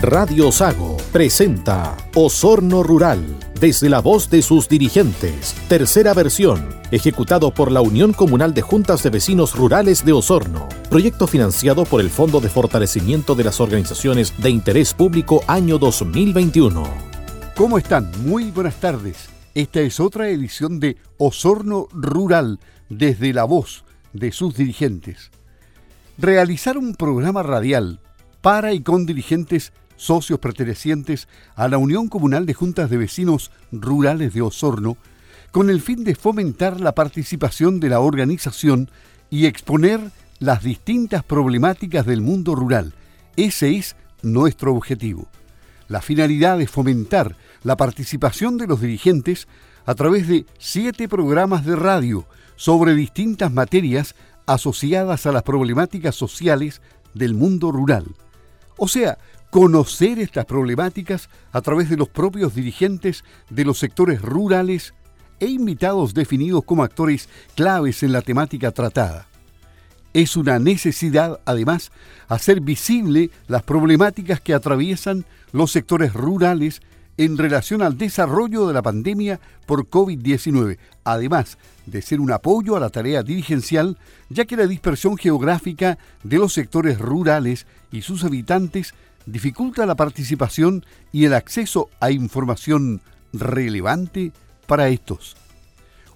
Radio Sago presenta Osorno Rural, desde la voz de sus dirigentes. Tercera versión, ejecutado por la Unión Comunal de Juntas de Vecinos Rurales de Osorno. Proyecto financiado por el Fondo de Fortalecimiento de las Organizaciones de Interés Público año 2021. ¿Cómo están? Muy buenas tardes. Esta es otra edición de Osorno Rural, desde la voz de sus dirigentes. Realizar un programa radial para y con dirigentes socios pertenecientes a la Unión Comunal de Juntas de Vecinos Rurales de Osorno, con el fin de fomentar la participación de la organización y exponer las distintas problemáticas del mundo rural. Ese es nuestro objetivo. La finalidad es fomentar la participación de los dirigentes a través de siete programas de radio sobre distintas materias asociadas a las problemáticas sociales del mundo rural. O sea, conocer estas problemáticas a través de los propios dirigentes de los sectores rurales e invitados definidos como actores claves en la temática tratada. Es una necesidad, además, hacer visible las problemáticas que atraviesan los sectores rurales en relación al desarrollo de la pandemia por COVID-19, además de ser un apoyo a la tarea dirigencial, ya que la dispersión geográfica de los sectores rurales y sus habitantes dificulta la participación y el acceso a información relevante para estos.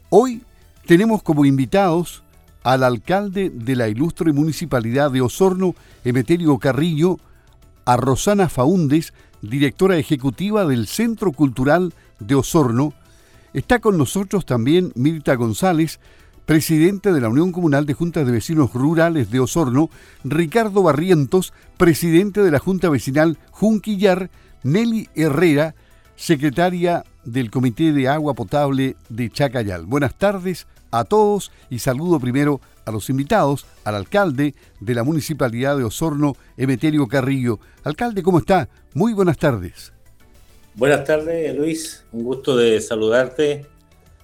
Hoy tenemos como invitados al alcalde de la ilustre municipalidad de Osorno, Emeterio Carrillo, a Rosana Faúndes, directora ejecutiva del Centro Cultural de Osorno. Está con nosotros también Mirta González, presidente de la Unión Comunal de Juntas de Vecinos Rurales de Osorno, Ricardo Barrientos, presidente de la Junta Vecinal Junquillar, Nelly Herrera, secretaria del Comité de Agua Potable de Chacayal. Buenas tardes a todos y saludo primero a los invitados, al alcalde de la Municipalidad de Osorno, Emeterio Carrillo. Alcalde, ¿cómo está? Muy buenas tardes. Buenas tardes, Luis. Un gusto de saludarte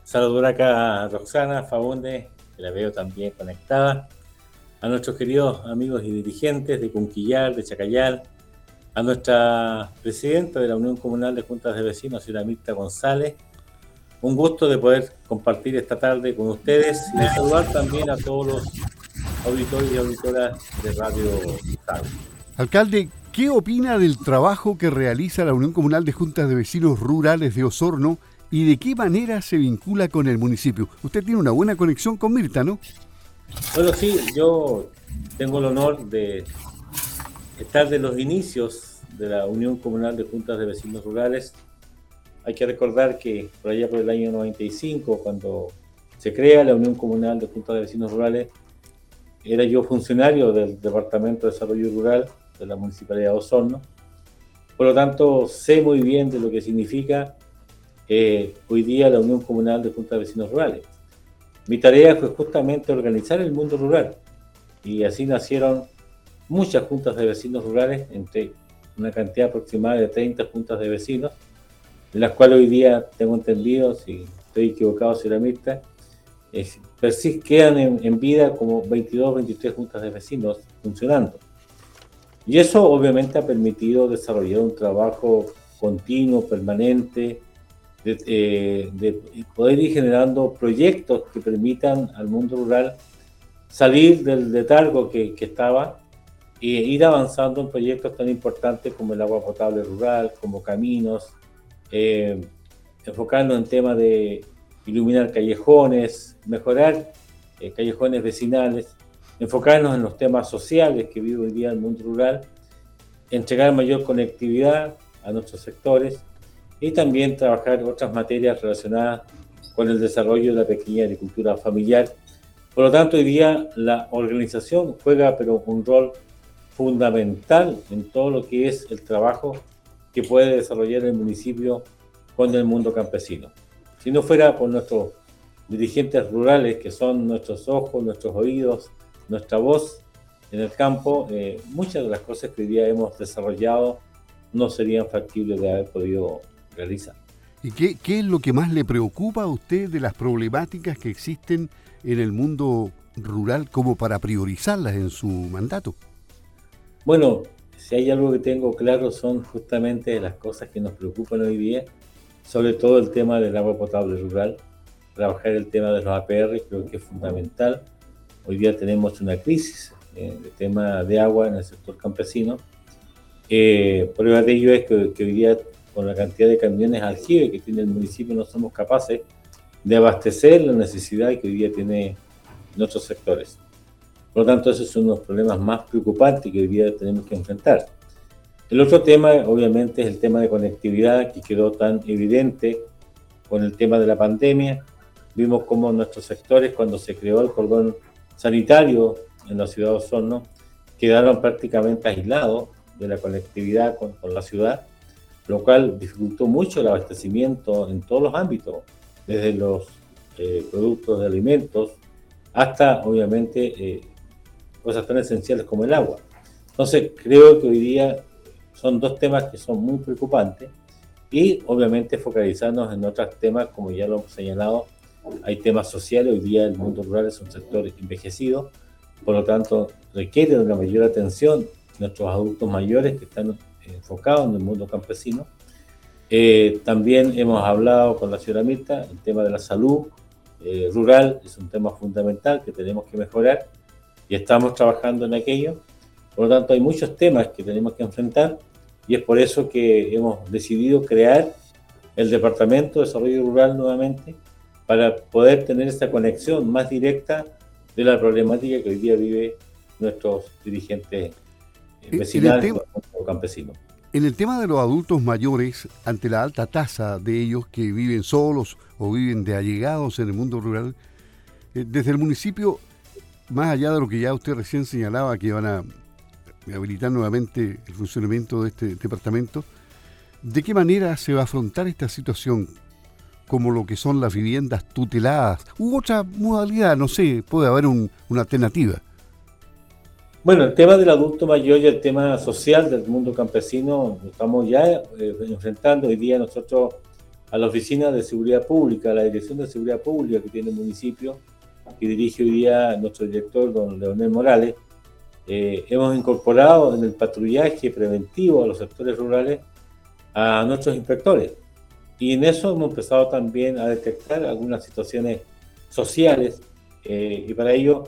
Saludar acá a Roxana Faunde, que la veo también conectada, a nuestros queridos amigos y dirigentes de Cunquillar, de Chacayal, a nuestra presidenta de la Unión Comunal de Juntas de Vecinos, señora Mirta González. Un gusto de poder compartir esta tarde con ustedes y saludar también a todos los auditores y auditoras de Radio Salud. Alcalde, ¿qué opina del trabajo que realiza la Unión Comunal de Juntas de Vecinos Rurales de Osorno y de qué manera se vincula con el municipio. Usted tiene una buena conexión con Mirta, ¿no? Bueno, sí, yo tengo el honor de estar de los inicios de la Unión Comunal de Juntas de Vecinos Rurales. Hay que recordar que por allá por el año 95, cuando se crea la Unión Comunal de Juntas de Vecinos Rurales, era yo funcionario del Departamento de Desarrollo Rural de la Municipalidad de Osorno. Por lo tanto, sé muy bien de lo que significa eh, hoy día la Unión Comunal de Juntas de Vecinos Rurales. Mi tarea fue justamente organizar el mundo rural y así nacieron muchas juntas de vecinos rurales, entre una cantidad aproximada de 30 juntas de vecinos, en las cuales hoy día tengo entendido, si estoy equivocado, señora Mirta, quedan en, en, vida como 22 23 juntas de vecinos funcionando. Y eso obviamente ha permitido desarrollar un trabajo continuo, permanente, eh, de, poder ir generando proyectos que permitan al mundo rural salir del letargo que, que estaba e ir avanzando en proyectos tan importantes como el agua potable rural, como caminos, eh, enfocarnos en temas de iluminar callejones, mejorar eh, callejones vecinales, enfocarnos en los temas sociales que vive hoy día el mundo rural, entregar mayor conectividad a nuestros sectores y también trabajar otras materias relacionadas con el desarrollo de la pequeña agricultura familiar. Por lo tanto, hoy día la organización juega pero un rol fundamental en todo lo que es el trabajo que puede desarrollar el municipio con el mundo campesino. Si no fuera por nuestros dirigentes rurales, que son nuestros ojos, nuestros oídos, nuestra voz en el campo, eh, muchas de las cosas que hoy día hemos desarrollado no serían factibles de haber podido ¿Y qué, qué, es lo que más le preocupa a usted de las problemáticas que existen en el mundo rural como para priorizarlas en su mandato? Bueno, si hay algo que tengo claro son justamente las cosas que nos preocupan hoy día, sobre todo el tema del agua potable rural, trabajar el tema de los APR creo que es fundamental. Hoy día tenemos una crisis eh, de tema de agua en el sector campesino. Eh, prueba de ello es que, hoy día con la cantidad de camiones aljibe que tiene el municipio no somos capaces de abastecer la necesidad que hoy día tiene nuestros sectores. Por lo tanto, esos son los problemas más preocupantes que hoy día tenemos que enfrentar. El otro tema, obviamente, es el tema de conectividad que quedó tan evidente con el tema de la pandemia. Vimos cómo nuestros sectores, cuando se creó el cordón sanitario en la ciudad de Osorno, quedaron prácticamente aislados de la conectividad con, la ciudad, lo cual dificultó mucho el abastecimiento en todos los ámbitos, desde los eh, productos de alimentos hasta, obviamente, eh, cosas tan esenciales como el agua. Entonces, creo que hoy día son dos temas que son muy preocupantes y, obviamente, focalizarnos en otros temas, como ya lo hemos señalado, hay temas sociales, hoy día el mundo rural es un sector envejecido, por lo tanto, requiere una mayor atención nuestros adultos mayores que están enfocados en el mundo campesino. Eh, también hemos hablado con la señora Mirta, el tema de la salud eh, rural es un tema fundamental que tenemos que mejorar y estamos trabajando en aquello. Por lo tanto, hay muchos temas que tenemos que enfrentar y es por eso que hemos decidido crear el Departamento de Desarrollo Rural nuevamente para poder tener esta conexión más directa de la problemática que hoy día vive nuestros dirigentes vecinales o En el tema de los adultos mayores, ante la alta tasa de ellos que viven solos o viven de allegados en el mundo rural, eh, desde el municipio más allá de lo que ya usted recién señalaba, que van a habilitar nuevamente el funcionamiento de este departamento, ¿de qué manera se va a afrontar esta situación? Como lo que son las viviendas tuteladas, u otra modalidad, no sé, puede haber una alternativa. Bueno, el tema del adulto mayor y el tema social del mundo campesino, estamos ya eh, enfrentando hoy día nosotros a la Oficina de Seguridad Pública, a la Dirección de Seguridad Pública que tiene el municipio, que dirige hoy día nuestro director, don Leonel Morales, eh, hemos incorporado en el patrullaje preventivo a los sectores rurales a nuestros inspectores. Y en eso hemos empezado también a detectar algunas situaciones sociales eh, y para ello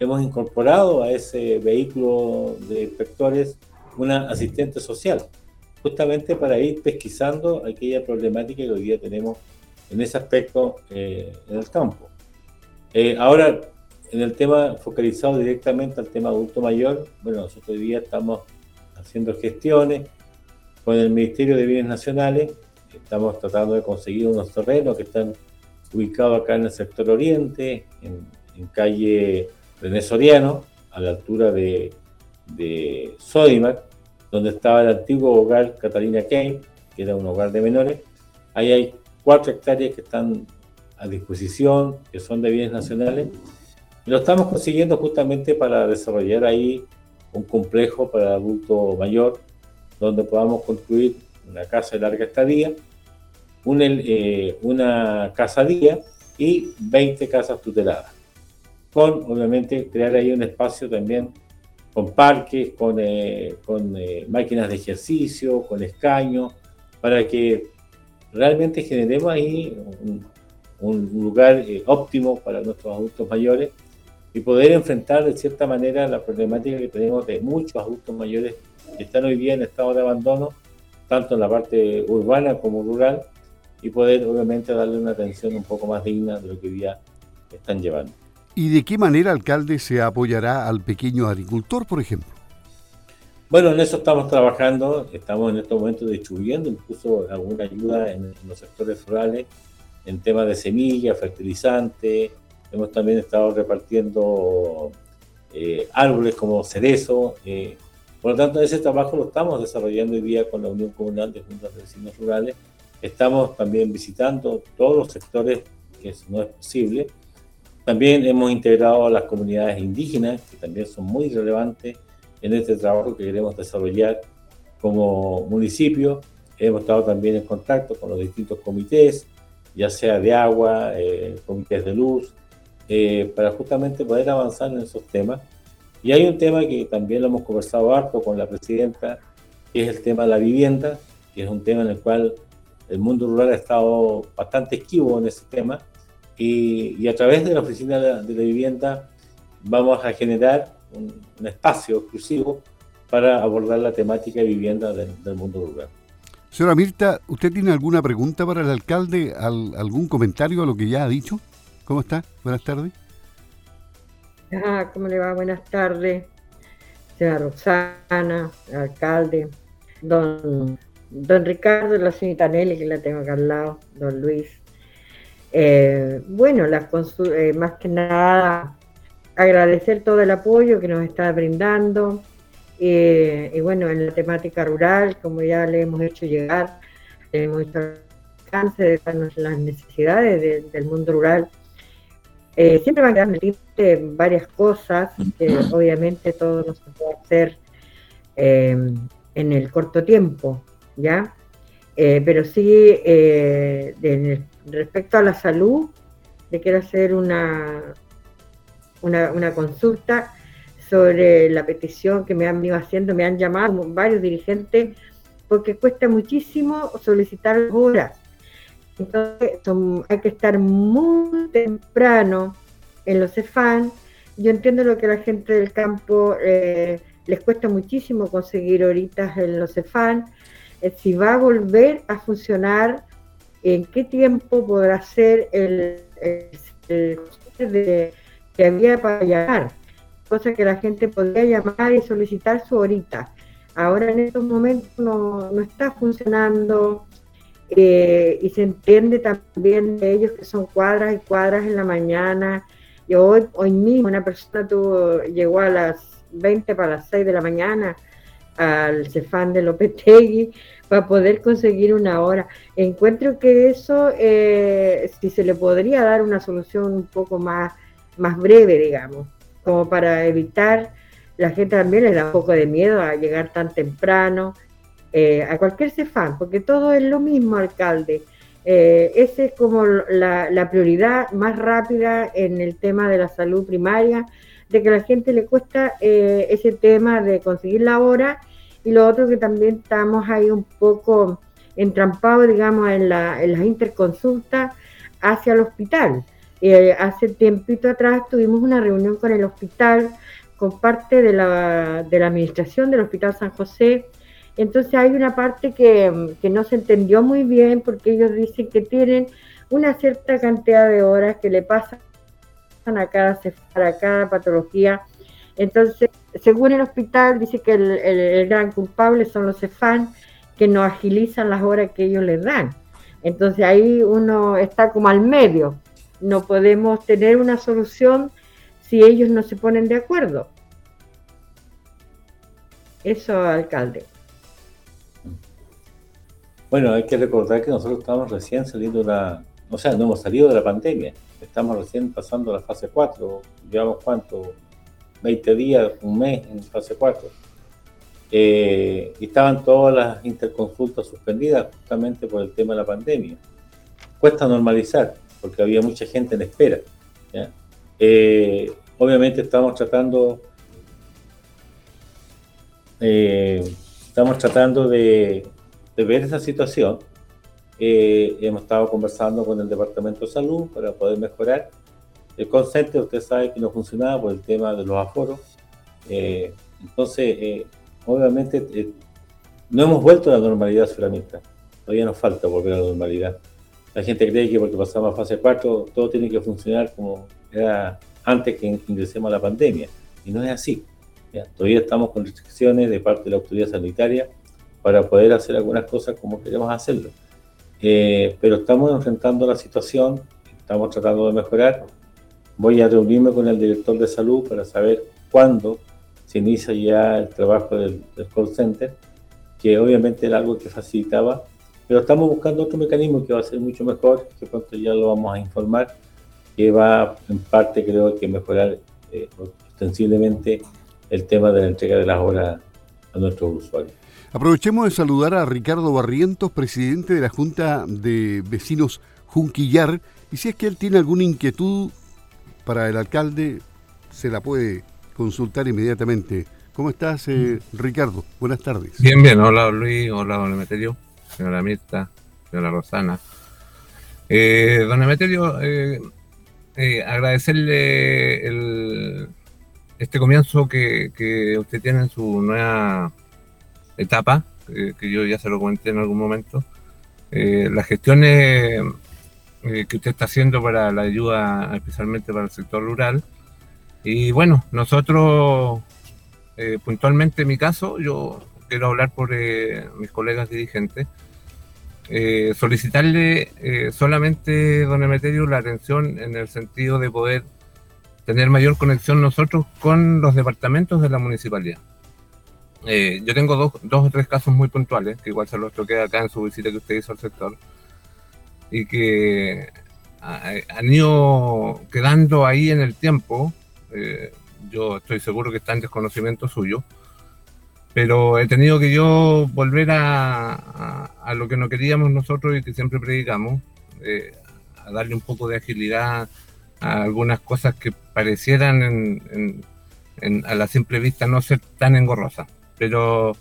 hemos incorporado a ese vehículo de inspectores una asistente social, justamente para ir pesquisando aquella problemática que hoy día tenemos en ese aspecto eh, en el campo. Eh, ahora, en el tema focalizado directamente al tema adulto mayor, bueno, nosotros hoy día estamos haciendo gestiones con el Ministerio de Bienes Nacionales, estamos tratando de conseguir unos terrenos que están ubicados acá en el sector oriente, en, calle René Soriano, a la altura de, de Sodimac, donde estaba el antiguo hogar Catalina Kane, que era un hogar de menores. Ahí hay cuatro hectáreas que están a disposición, que son de bienes nacionales, lo estamos consiguiendo justamente para desarrollar ahí un complejo para adulto mayor, donde podamos construir una casa de larga estadía, una, eh, una casa día y 20 casas tuteladas. Con, obviamente, crear ahí un espacio también con parques, con, eh, eh, máquinas de ejercicio, con escaños, para que realmente generemos ahí un, un lugar eh, óptimo para nuestros adultos mayores y poder enfrentar de cierta manera la problemática que tenemos de muchos adultos mayores que están hoy día en estado de abandono, tanto en la parte urbana como rural, y poder obviamente darle una atención un poco más digna de lo que hoy día están llevando. ¿Y de qué manera, alcalde, se apoyará al pequeño agricultor, por ejemplo? Bueno, en eso estamos trabajando, estamos en estos momentos distribuyendo incluso alguna ayuda en los sectores rurales en temas de semillas, fertilizantes. Hemos también estado repartiendo eh, árboles como cerezo. Eh. Por lo tanto, ese trabajo lo estamos desarrollando hoy día con la Unión Comunal de Juntas de Vecinos Rurales. Estamos también visitando todos los sectores que no es posible. También hemos integrado a las comunidades indígenas, que también son muy relevantes en este trabajo que queremos desarrollar como municipio. Hemos estado también en contacto con los distintos comités, ya sea de agua, eh, comités de luz, eh, para justamente poder avanzar en esos temas. Y hay un tema que también lo hemos conversado harto con la presidenta, que es el tema de la vivienda, que es un tema en el cual el mundo rural ha estado bastante esquivo en ese tema. Y, a través de la Oficina de la, Vivienda vamos a generar un, espacio exclusivo para abordar la temática de vivienda del, mundo rural. Señora Mirta, ¿usted tiene alguna pregunta para el alcalde? ¿Algún comentario a lo que ya ha dicho? ¿Cómo está? Buenas tardes. Ah, ¿cómo le va? Buenas tardes. Señora Roxana, alcalde, don, don Ricardo, la señorita Nelly, que la tengo acá al lado, don Luis. Eh, bueno, las eh, más que nada agradecer todo el apoyo que nos está brindando. Eh, y bueno, en la temática rural, como ya le hemos hecho llegar, hemos hecho alcance de las necesidades del mundo rural eh, siempre van a quedar varias cosas que obviamente todo no se puede hacer en el corto tiempo, ¿ya? Pero sí, respecto a la salud, le quiero hacer una, una, consulta sobre la petición que me han ido haciendo, me han llamado varios dirigentes, porque cuesta muchísimo solicitar horas entonces hay que estar muy temprano en los CEFAN. Yo entiendo lo que la gente del campo eh, les cuesta muchísimo conseguir horitas en los CEFAN. Eh, si va a volver a funcionar, en qué tiempo podrá ser el, de, que había para llamar, cosa que la gente podría llamar y solicitar su horita. Ahora en estos momentos no, no está funcionando eh, y se entiende también de ellos que son cuadras y cuadras en la mañana. Y hoy, hoy mismo una persona tuvo, llegó a las 20 para las 6 de la mañana al Cefán de Lopetegui para poder conseguir una hora. Encuentro que eso, eh, si se le podría dar una solución un poco más, más breve, digamos, como para evitar, la gente también le da un poco de miedo a llegar tan temprano eh, a cualquier CEFAN, porque todo es lo mismo, alcalde. Eh, esa es como la, prioridad más rápida en el tema de la salud primaria, de que a la gente le cuesta eh, ese tema de conseguir la hora y lo otro que también estamos ahí un poco entrampados, digamos, en, la, en las interconsultas hacia el hospital. hace tiempito atrás tuvimos una reunión con el hospital, con parte de la, de la administración del Hospital San José, entonces hay una parte que, no se entendió muy bien porque ellos dicen que tienen una cierta cantidad de horas que le pasan a cada, a cada patología. Entonces, según el hospital, dice que el, gran culpable son los CEFAN que no agilizan las horas que ellos les dan. Entonces ahí uno está como al medio. No podemos tener una solución si ellos no se ponen de acuerdo. Eso, alcalde. Bueno, hay que recordar que nosotros estamos recién saliendo de la, o sea, no hemos salido de la pandemia, estamos recién pasando la fase 4, llevamos cuánto, 20 días, un mes en fase 4. Eh, estaban todas las interconsultas suspendidas justamente por el tema de la pandemia. Cuesta normalizar, porque había mucha gente en espera. Eh, obviamente estamos tratando, eh, estamos tratando de de ver esa situación, eh, hemos estado conversando con el Departamento de Salud para poder mejorar. El consente, usted sabe que no funcionaba por el tema de los aforos. Eh, entonces, eh, obviamente, no hemos vuelto a la normalidad solamente. Todavía nos falta volver a la normalidad. La gente cree que porque pasamos a fase 4 todo tiene que funcionar como era antes que ingresemos a la pandemia. Y no es así. Todavía estamos con restricciones de parte de la autoridad sanitaria para poder hacer algunas cosas como queremos hacerlo. Eh, pero estamos enfrentando la situación, estamos tratando de mejorar. Voy a reunirme con el director de salud para saber cuándo se inicia ya el trabajo del, call center, que obviamente era algo que facilitaba, pero estamos buscando otro mecanismo que va a ser mucho mejor, que pronto ya lo vamos a informar, que va en parte creo que mejorar eh, ostensiblemente el tema de la entrega de las horas a nuestros usuarios. Aprovechemos de saludar a Ricardo Barrientos, presidente de la Junta de Vecinos Junquillar, y si es que él tiene alguna inquietud para el alcalde, se la puede consultar inmediatamente. ¿Cómo estás, eh, Ricardo? Buenas tardes. Bien, bien. Hola, Luis. Hola, don Emeterio. Señora Mirta, señora Rosana. Eh, don Emeterio, eh, agradecerle el, este comienzo que, que, usted tiene en su nueva etapa, que yo ya se lo comenté en algún momento. las gestiones que usted está haciendo para la ayuda, especialmente para el sector rural. Y bueno, nosotros, puntualmente en mi caso, yo quiero hablar por mis colegas dirigentes. Eh, solicitarle eh, solamente, don Emeterio, la atención en el sentido de poder tener mayor conexión nosotros con los departamentos de la municipalidad. Eh, yo tengo dos, dos, o tres casos muy puntuales, que igual se los toqué acá en su visita que usted hizo al sector, y que han ido quedando ahí en el tiempo. yo estoy seguro que está en desconocimiento suyo pero he tenido que yo volver a, a, lo que no queríamos nosotros y que siempre predicamos, eh, a darle un poco de agilidad a algunas cosas que parecieran en, en, a la simple vista no ser tan engorrosas. Pero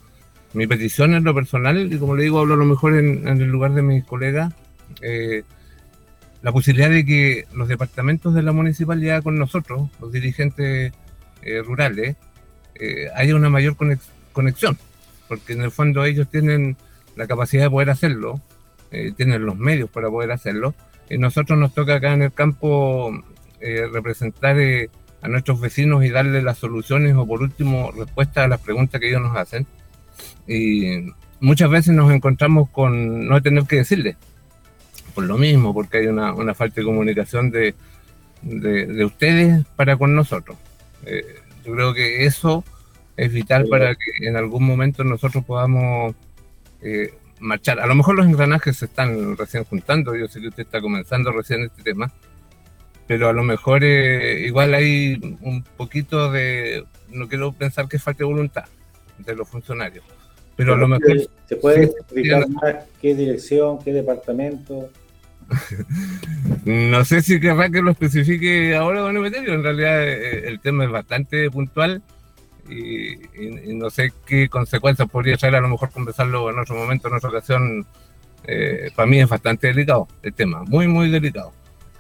mi petición en lo personal, y como le digo, hablo a lo mejor en, el lugar de mis colegas, eh, la posibilidad de que los departamentos de la municipalidad con nosotros, los dirigentes eh, rurales, haya una mayor conexión. Porque en el fondo ellos tienen la capacidad de poder hacerlo, eh, tienen los medios para poder hacerlo, y nosotros nos toca acá en el campo eh, representar eh, a nuestros vecinos y darle las soluciones o por último respuestas a las preguntas que ellos nos hacen. Y muchas veces nos encontramos con no tener que decirle, por lo mismo, porque hay una, una falta de comunicación de, de, de, ustedes para con nosotros. yo creo que eso es vital para que en algún momento nosotros podamos eh, marchar. A lo mejor los engranajes se están recién juntando, yo sé que usted está comenzando recién este tema, pero a lo mejor eh, igual hay un poquito de, no quiero pensar que falte voluntad de los funcionarios, pero a lo mejor... ¿Se puede explicar más qué dirección, qué departamento? no sé si querrá que lo especifique ahora, don Emeterio, en realidad eh, el tema es bastante puntual y, no sé qué consecuencias podría traer, a lo mejor conversarlo en otro momento, en otra ocasión. Eh, para mí es bastante delicado el tema, muy, muy delicado.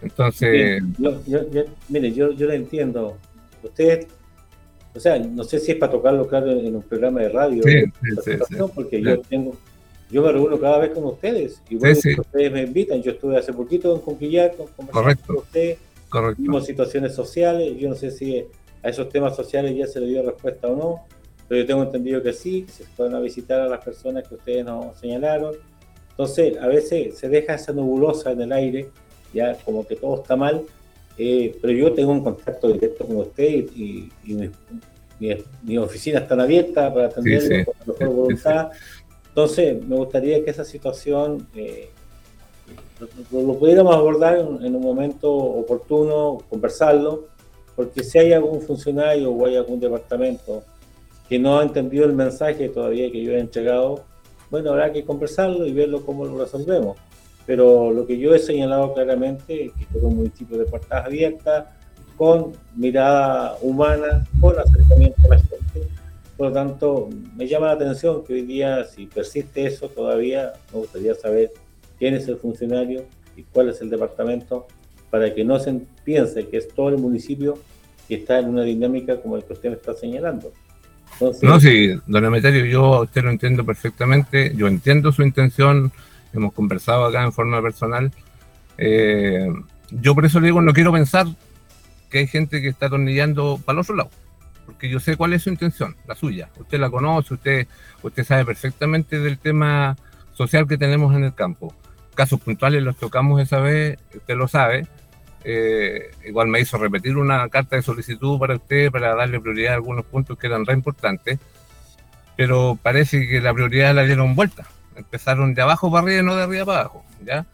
Entonces. Yo, yo, mire, yo, yo lo entiendo. Usted, o sea, no sé si es para tocarlo claro en un programa de radio, porque yo tengo. Yo me reúno cada vez con ustedes, y bueno, ustedes me invitan. Yo estuve hace poquito en Conquillar Correcto. con ustedes, Correcto. vimos situaciones sociales. Yo no sé si a esos temas sociales ya se le dio respuesta o no, pero yo tengo entendido que sí, se fueron a visitar a las personas que ustedes nos señalaron. Entonces, a veces se deja esa nebulosa en el aire, ya como que todo está mal, eh, pero yo tengo un contacto directo con usted y, y, mi, oficina está abierta para atenderlo con la mejor voluntad. Entonces, me gustaría que esa situación eh, lo, pudiéramos abordar en, un momento oportuno, conversarlo, porque si hay algún funcionario o hay algún departamento que no ha entendido el mensaje todavía que yo he entregado, bueno, habrá que conversarlo y verlo cómo lo resolvemos. Pero lo que yo he señalado claramente es que es un municipio de puertas abiertas, con mirada humana, con acercamiento a la gente. Por lo tanto, me llama la atención que hoy día, si persiste eso todavía, me gustaría saber quién es el funcionario y cuál es el departamento para que no se piense que es todo el municipio que está en una dinámica como el que usted me está señalando. no, sí, don Emeterio, yo a usted lo entiendo perfectamente, yo entiendo su intención, hemos conversado acá en forma personal. Eh, yo por eso le digo, no quiero pensar que hay gente que está atornillando para el otro lado, porque yo sé cuál es su intención, la suya. Usted la conoce, usted, usted sabe perfectamente del tema social que tenemos en el campo. Casos puntuales los tocamos esa vez, usted lo sabe, eh, igual me hizo repetir una carta de solicitud para usted para darle prioridad a algunos puntos que eran re importantes, pero parece que la prioridad la dieron vuelta. Empezaron de abajo para arriba y no de arriba para abajo. ¿ya?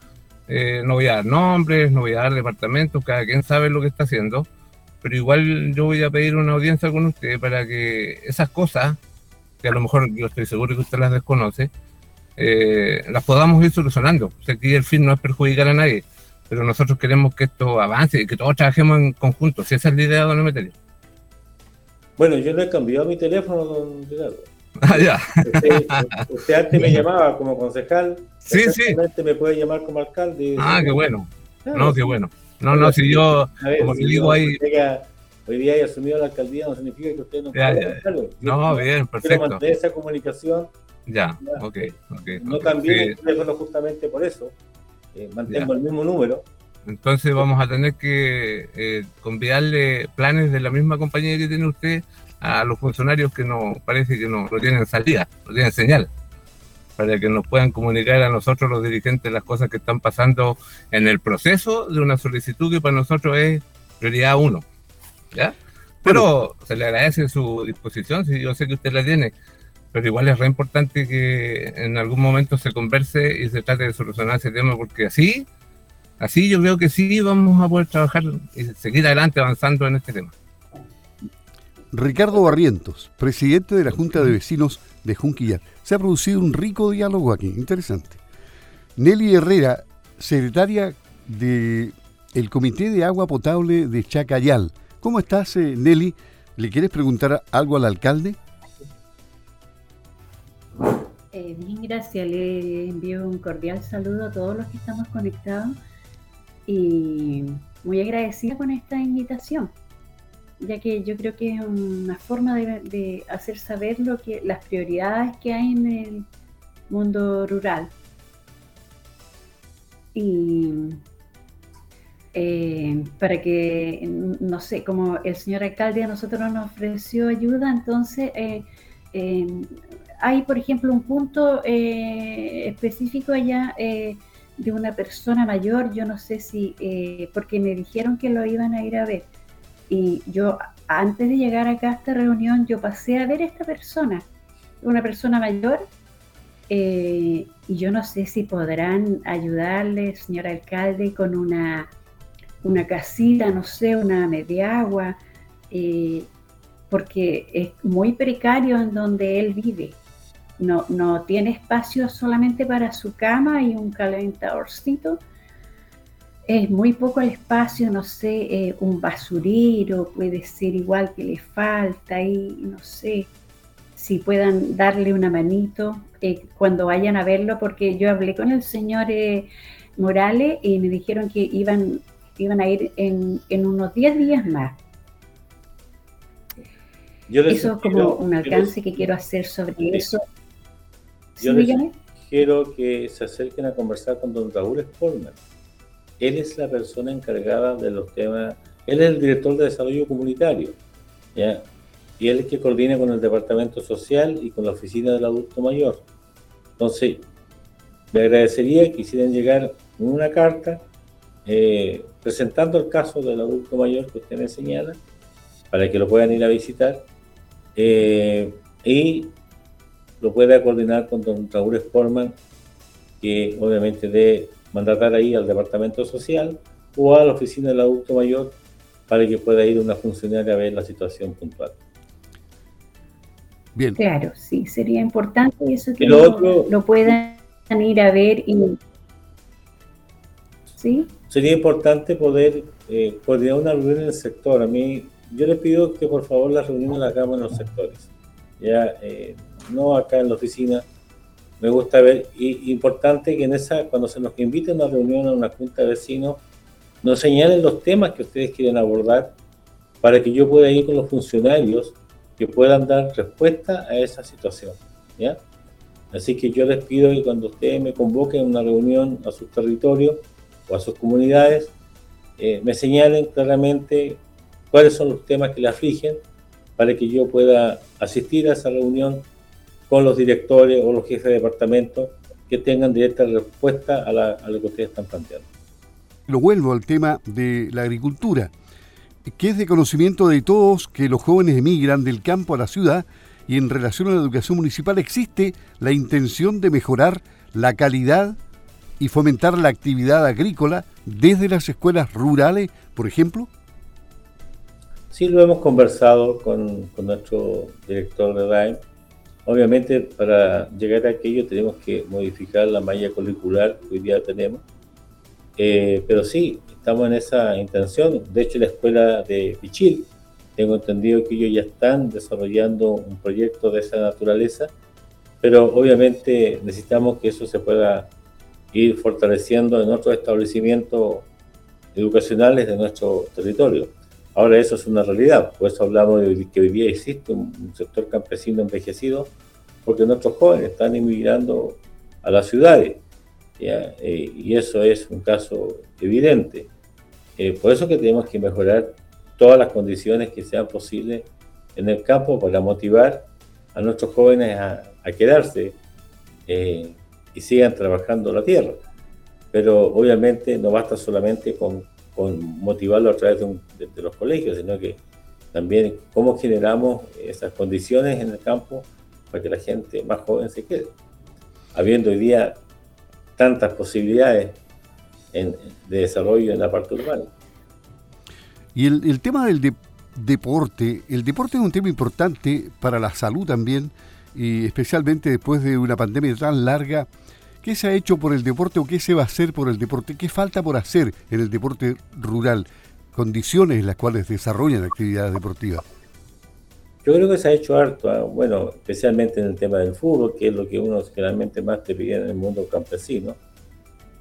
Eh, no voy a dar nombres, no voy a dar departamentos, cada quien sabe lo que está haciendo, pero igual yo voy a pedir una audiencia con usted para que esas cosas, que a lo mejor yo estoy seguro que usted las desconoce, eh, las podamos ir solucionando. O sea, aquí el fin no es perjudicar a nadie pero nosotros queremos que esto avance y que todos trabajemos en conjunto. Si esa es la idea, don Emeterio. Bueno, yo no he cambiado mi teléfono, don Ricardo. Ah, ya. Usted, antes me llamaba como concejal. Sí, sí. me puede llamar como alcalde. Ah, qué bueno. no, qué bueno. No, no, si yo, como te digo ahí. Hoy día he asumido la alcaldía, no significa que usted no ya, ya. No, bien, perfecto. Quiero mantener esa comunicación. Ya, ok, ok. No cambié el teléfono justamente por eso. Eh, mantengo el mismo número. Entonces vamos a tener que eh, convidarle planes de la misma compañía que tiene usted a los funcionarios que no parece que no, no tienen salida, no tienen señal, para que nos puedan comunicar a nosotros los dirigentes las cosas que están pasando en el proceso de una solicitud que para nosotros es prioridad uno. ¿Ya? Pero se le agradece su disposición, si yo sé que usted la tiene, pero igual es re importante que en algún momento se converse y se trate de solucionar ese tema, porque así Así yo creo que sí vamos a poder trabajar y seguir adelante avanzando en este tema. Ricardo Barrientos, presidente de la Junta de Vecinos de Junquillar. Se ha producido un rico diálogo aquí, interesante. Nelly Herrera, secretaria del el Comité de Agua Potable de Chacayal. ¿Cómo estás, eh, Nelly? ¿Le quieres preguntar algo al alcalde? Eh, bien, gracias. Le envío un cordial saludo a todos los que estamos conectados y muy agradecida con esta invitación, ya que yo creo que es una forma de, hacer saber lo que las prioridades que hay en el mundo rural. Y eh, para que, no sé, como el señor alcalde a nosotros nos ofreció ayuda, entonces eh, eh, hay, por ejemplo, un punto específico allá de una persona mayor, yo no sé si, eh, porque me dijeron que lo iban a ir a ver. Y yo, antes de llegar acá a esta reunión, yo pasé a ver a esta persona, una persona mayor, eh, y yo no sé si podrán ayudarle, señor alcalde, con una, una casita, no sé, una media agua, eh, porque es muy precario en donde él vive no, no tiene espacio solamente para su cama y un calentadorcito. Es muy poco el espacio, no sé, eh, un basurero puede ser igual que le falta y no sé si puedan darle una manito eh, cuando vayan a verlo, porque yo hablé con el señor eh, Morales y me dijeron que iban, iban a ir en, unos 10 días más. eso es como un alcance que quiero hacer sobre eso yo les quiero que se acerquen a conversar con don Raúl Spolman. Él es la persona encargada de los temas, él es el director de desarrollo comunitario, ¿ya? y él es el que coordina con el departamento social y con la oficina del adulto mayor. Entonces, le agradecería que hicieran llegar una carta eh, presentando el caso del adulto mayor que usted me señala, para que lo puedan ir a visitar, eh, y lo puede coordinar con don Raúl Sportman, que obviamente de mandatar ahí al departamento social o a la oficina del adulto mayor para que pueda ir una funcionaria a ver la situación puntual. Bien. Claro, sí, sería importante eso que lo, puedan ir a ver y... ¿Sí? Sería importante poder eh, coordinar una reunión en el sector. A mí, yo le pido que por favor las reuniones las hagamos en los sectores. Ya, eh, no acá en la oficina. Me gusta ver, y importante que en esa, cuando se nos invite a una reunión, a una junta de vecinos, nos señalen los temas que ustedes quieren abordar para que yo pueda ir con los funcionarios que puedan dar respuesta a esa situación. ¿ya? Así que yo les pido que cuando ustedes me convoquen a una reunión a sus territorios o a sus comunidades, eh, me señalen claramente cuáles son los temas que le afligen para que yo pueda asistir a esa reunión con los directores o los jefes de departamento que tengan directa respuesta a, lo que ustedes están planteando. Lo vuelvo al tema de la agricultura, que es de conocimiento de todos que los jóvenes emigran del campo a la ciudad y en relación a la educación municipal existe la intención de mejorar la calidad y fomentar la actividad agrícola desde las escuelas rurales, por ejemplo? Sí, lo hemos conversado con, nuestro director de RAIM Obviamente, para llegar a aquello tenemos que modificar la malla curricular que hoy día tenemos. Eh, pero sí, estamos en esa intención. De hecho, la escuela de Pichil tengo entendido que ellos ya están desarrollando un proyecto de esa naturaleza, pero obviamente necesitamos que eso se pueda ir fortaleciendo en otros establecimientos educacionales de nuestro territorio. Ahora eso es una realidad, por eso hablamos de que hoy día existe un, sector campesino envejecido, porque nuestros jóvenes están inmigrando a las ciudades, eh, y eso es un caso evidente. Eh, por eso que tenemos que mejorar todas las condiciones que sean posibles en el campo para motivar a nuestros jóvenes a, quedarse eh, y sigan trabajando la tierra. Pero obviamente no basta solamente con, motivarlo a través de, los colegios, sino que también cómo generamos esas condiciones en el campo para que la gente más joven se quede. Habiendo hoy día tantas posibilidades de desarrollo en la parte urbana. Y el, tema del deporte, el deporte es un tema importante para la salud también, y especialmente después de una pandemia tan larga. ¿Qué se ha hecho por el deporte o qué se va a hacer por el deporte? ¿Qué falta por hacer en el deporte rural? Condiciones en las cuales desarrollan actividades deportivas. Yo creo que se ha hecho harto, ¿ah? bueno, especialmente en el tema del fútbol, que es lo que uno generalmente más te pide en el mundo campesino.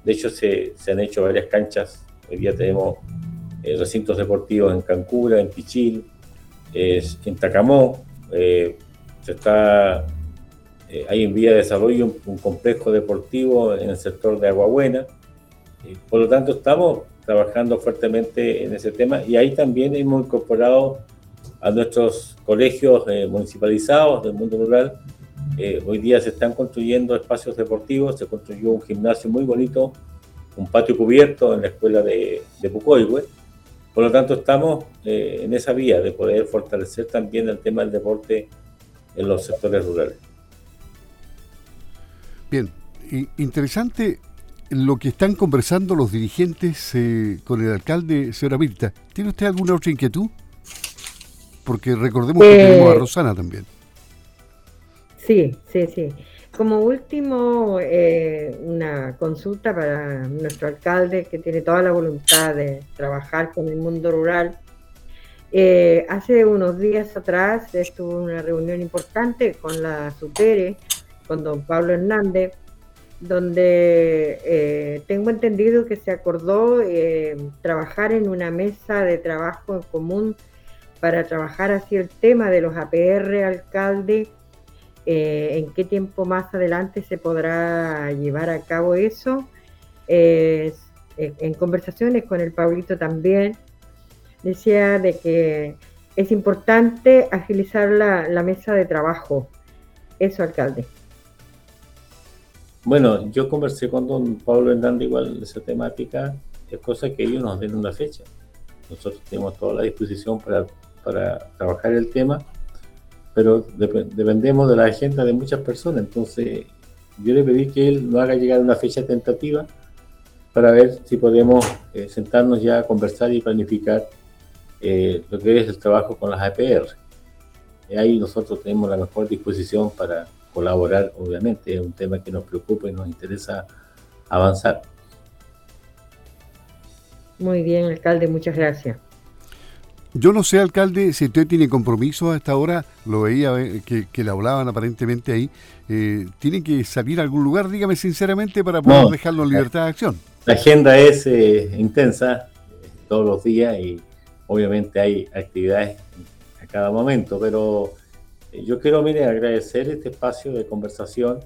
De hecho, se, han hecho varias canchas. Hoy día tenemos eh, recintos deportivos en Cancura, en Pichil, en Tacamó. Eh, se está, eh, hay en vía de desarrollo un, complejo deportivo en el sector de Aguabuena. por lo tanto, estamos trabajando fuertemente en ese tema y ahí también hemos incorporado a nuestros colegios municipalizados del mundo rural. hoy día se están construyendo espacios deportivos, se construyó un gimnasio muy bonito, un patio cubierto en la escuela de, de por lo tanto, estamos eh, en esa vía de poder fortalecer también el tema del deporte en los sectores rurales. Bien, interesante lo que están conversando los dirigentes eh, con el alcalde, señora Mirta. ¿Tiene usted alguna otra inquietud? Porque recordemos que tenemos a eh, Rosana también. Sí, sí, sí. Como último, eh, una consulta para nuestro alcalde que tiene toda la voluntad de trabajar con el mundo rural. Eh, hace unos días atrás estuvo una reunión importante con la SUPERE, con don Pablo Hernández, donde eh, tengo entendido que se acordó trabajar en una mesa de trabajo en común para trabajar así el tema de los APR, alcalde, eh, en qué tiempo más adelante se podrá llevar a cabo eso. Eh, en conversaciones con el Paulito también decía de que es importante agilizar la, mesa de trabajo. Eso, alcalde. Bueno, yo conversé con don Pablo Hernández igual esa temática. Es cosa que ellos nos den una fecha. Nosotros tenemos toda la disposición para, para trabajar el tema pero dependemos de la agenda de muchas personas. Entonces, yo le pedí que él nos haga llegar una fecha tentativa para ver si podemos eh, sentarnos ya a conversar y planificar eh, lo que es el trabajo con las APR. Y ahí nosotros tenemos la mejor disposición para colaborar, obviamente, es un tema que nos preocupa y nos interesa avanzar. Muy bien, alcalde, muchas gracias. Yo no sé, alcalde, si usted tiene compromiso a esta hora, lo veía eh, que, le hablaban aparentemente ahí, eh, ¿tiene que salir a algún lugar? Dígame sinceramente para poder dejarlo en libertad de acción. La agenda es eh, intensa todos los días y obviamente hay actividades a cada momento, pero yo quiero, mire, agradecer este espacio de conversación.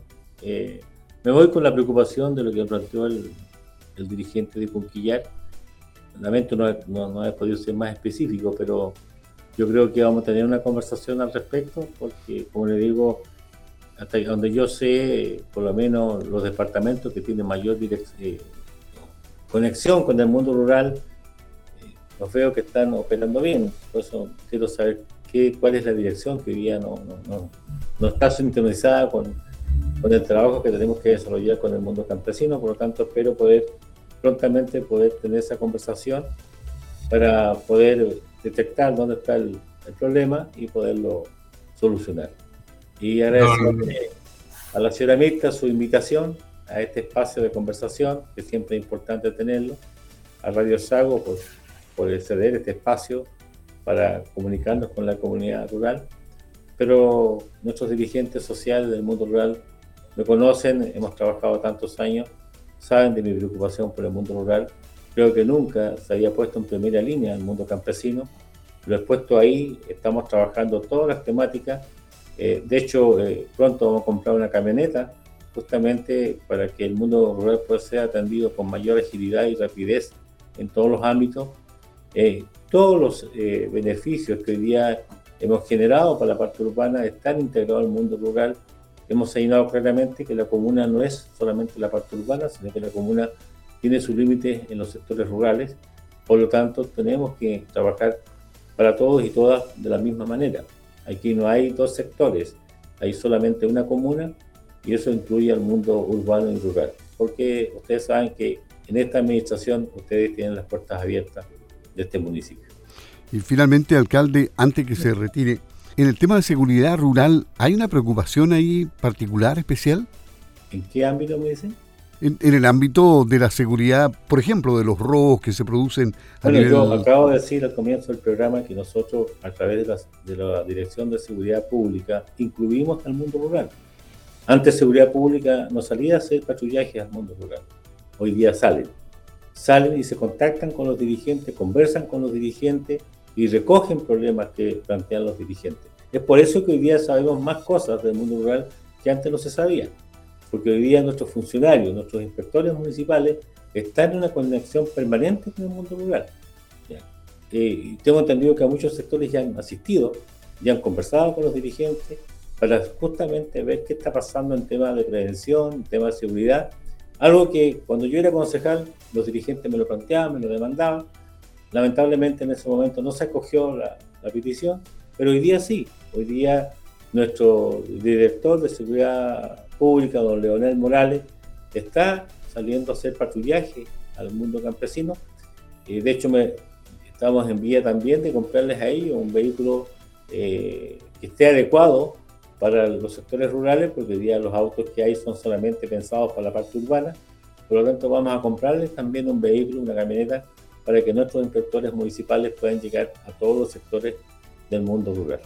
me voy con la preocupación de lo que planteó el, el dirigente de Conquillar lamento no, no, he podido ser más específico, pero yo creo que vamos a tener una conversación al respecto, porque como le digo, hasta donde yo sé, por lo menos los departamentos que tienen mayor eh, conexión con el mundo rural, eh, los veo que están operando bien. Por eso quiero saber qué, cuál es la dirección que hoy día no, no, no, está sintonizada con, con el trabajo que tenemos que desarrollar con el mundo campesino. Por lo tanto, espero poder prontamente poder tener esa conversación para poder detectar dónde está el, problema y poderlo solucionar. Y agradecerle a la señora Mirta su invitación a este espacio de conversación, que siempre es importante tenerlo, a Radio Sago por, por ceder este espacio para comunicarnos con la comunidad rural, pero nuestros dirigentes sociales del mundo rural me conocen, hemos trabajado tantos años, saben de mi preocupación por el mundo rural. Creo que nunca se había puesto en primera línea el mundo campesino. Lo he puesto ahí, estamos trabajando todas las temáticas. Eh, de hecho, eh, pronto vamos a comprar una camioneta justamente para que el mundo rural pueda ser atendido con mayor agilidad y rapidez en todos los ámbitos. Eh, todos los beneficios que hoy día hemos generado para la parte urbana están integrados al mundo rural hemos señalado claramente que la comuna no es solamente la parte urbana, sino que la comuna tiene sus límites en los sectores rurales. Por lo tanto, tenemos que trabajar para todos y todas de la misma manera. Aquí no hay dos sectores, hay solamente una comuna y eso incluye al mundo urbano y rural. Porque ustedes saben que en esta administración ustedes tienen las puertas abiertas de este municipio. Y finalmente, alcalde, antes que se retire, en el tema de seguridad rural, ¿hay una preocupación ahí particular, especial? ¿En qué ámbito me dicen? En, el ámbito de la seguridad, por ejemplo, de los robos que se producen a bueno, Yo acabo de decir al comienzo del programa que nosotros, a través de la, Dirección de Seguridad Pública, incluimos al mundo rural. Antes Seguridad Pública no salía a hacer patrullaje al mundo rural. Hoy día salen. Salen y se contactan con los dirigentes, conversan con los dirigentes y recogen problemas que plantean los dirigentes. Es por eso que hoy día sabemos más cosas del mundo rural que antes no se sabía, porque hoy día nuestros funcionarios, nuestros inspectores municipales están en una conexión permanente con el mundo rural. Eh, tengo entendido que a muchos sectores ya han asistido, ya han conversado con los dirigentes para justamente ver qué está pasando en temas de prevención, en temas de seguridad, algo que cuando yo era concejal los dirigentes me lo planteaban, me lo demandaban, Lamentablemente en ese momento no se acogió la, petición, pero hoy día sí. Hoy día nuestro director de Seguridad Pública, don Leonel Morales, está saliendo a hacer patrullaje al mundo campesino. y de hecho, me, estamos en vía también de comprarles a ellos un vehículo eh, que esté adecuado para los sectores rurales, porque hoy día los autos que hay son solamente pensados para la parte urbana. Por lo tanto, vamos a comprarles también un vehículo, una camioneta para que nuestros inspectores municipales puedan llegar a todos los sectores del mundo rural.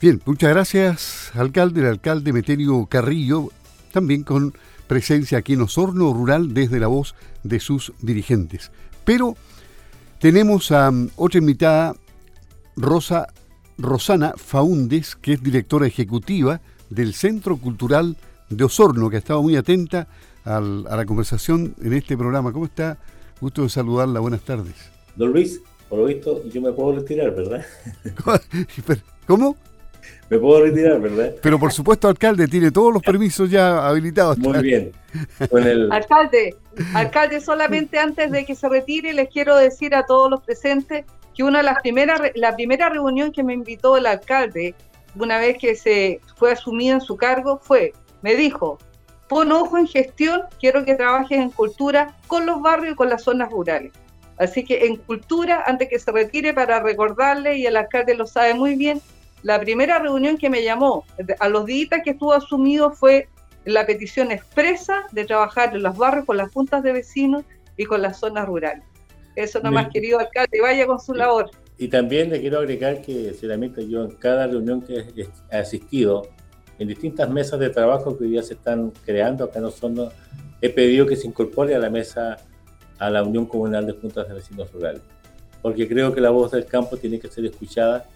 Bien, muchas gracias, alcalde, el alcalde Meterio Carrillo, también con presencia aquí en Osorno Rural desde la voz de sus dirigentes. Pero tenemos a um, otra invitada, Rosa Rosana Faúndes, que es directora ejecutiva del Centro Cultural de Osorno, que ha estado muy atenta a la conversación en este programa. ¿Cómo está, Gusto de saludarla, buenas tardes. Don Luis, por lo visto yo me puedo retirar, ¿verdad? ¿Cómo? Me puedo retirar, ¿verdad? Pero por supuesto, alcalde, tiene todos los permisos ya habilitados. Muy bien. Alcalde, alcalde, solamente antes de que se retire, les quiero decir a todos los presentes que una de las primeras, la primera reunión que me invitó el alcalde, una vez que se fue asumido en su cargo, fue, me dijo, pon ojo en gestión, quiero que trabajes en cultura con los barrios y con las zonas rurales. Así que en cultura, antes que se retire, para recordarle, y el alcalde lo sabe muy bien, la primera reunión que me llamó a los días que estuvo asumido fue la petición expresa de trabajar en los barrios con las juntas de vecinos y con las zonas rurales. Eso nomás, querido alcalde, vaya con su labor. Y también le quiero agregar que, sinceramente, yo en cada reunión que he asistido, en distintas mesas de trabajo que hoy día se están creando acá en Osorno, he pedido que se incorpore a la mesa a la Unión Comunal de Juntas de Vecinos Rurales, porque creo que la voz del campo tiene que ser escuchada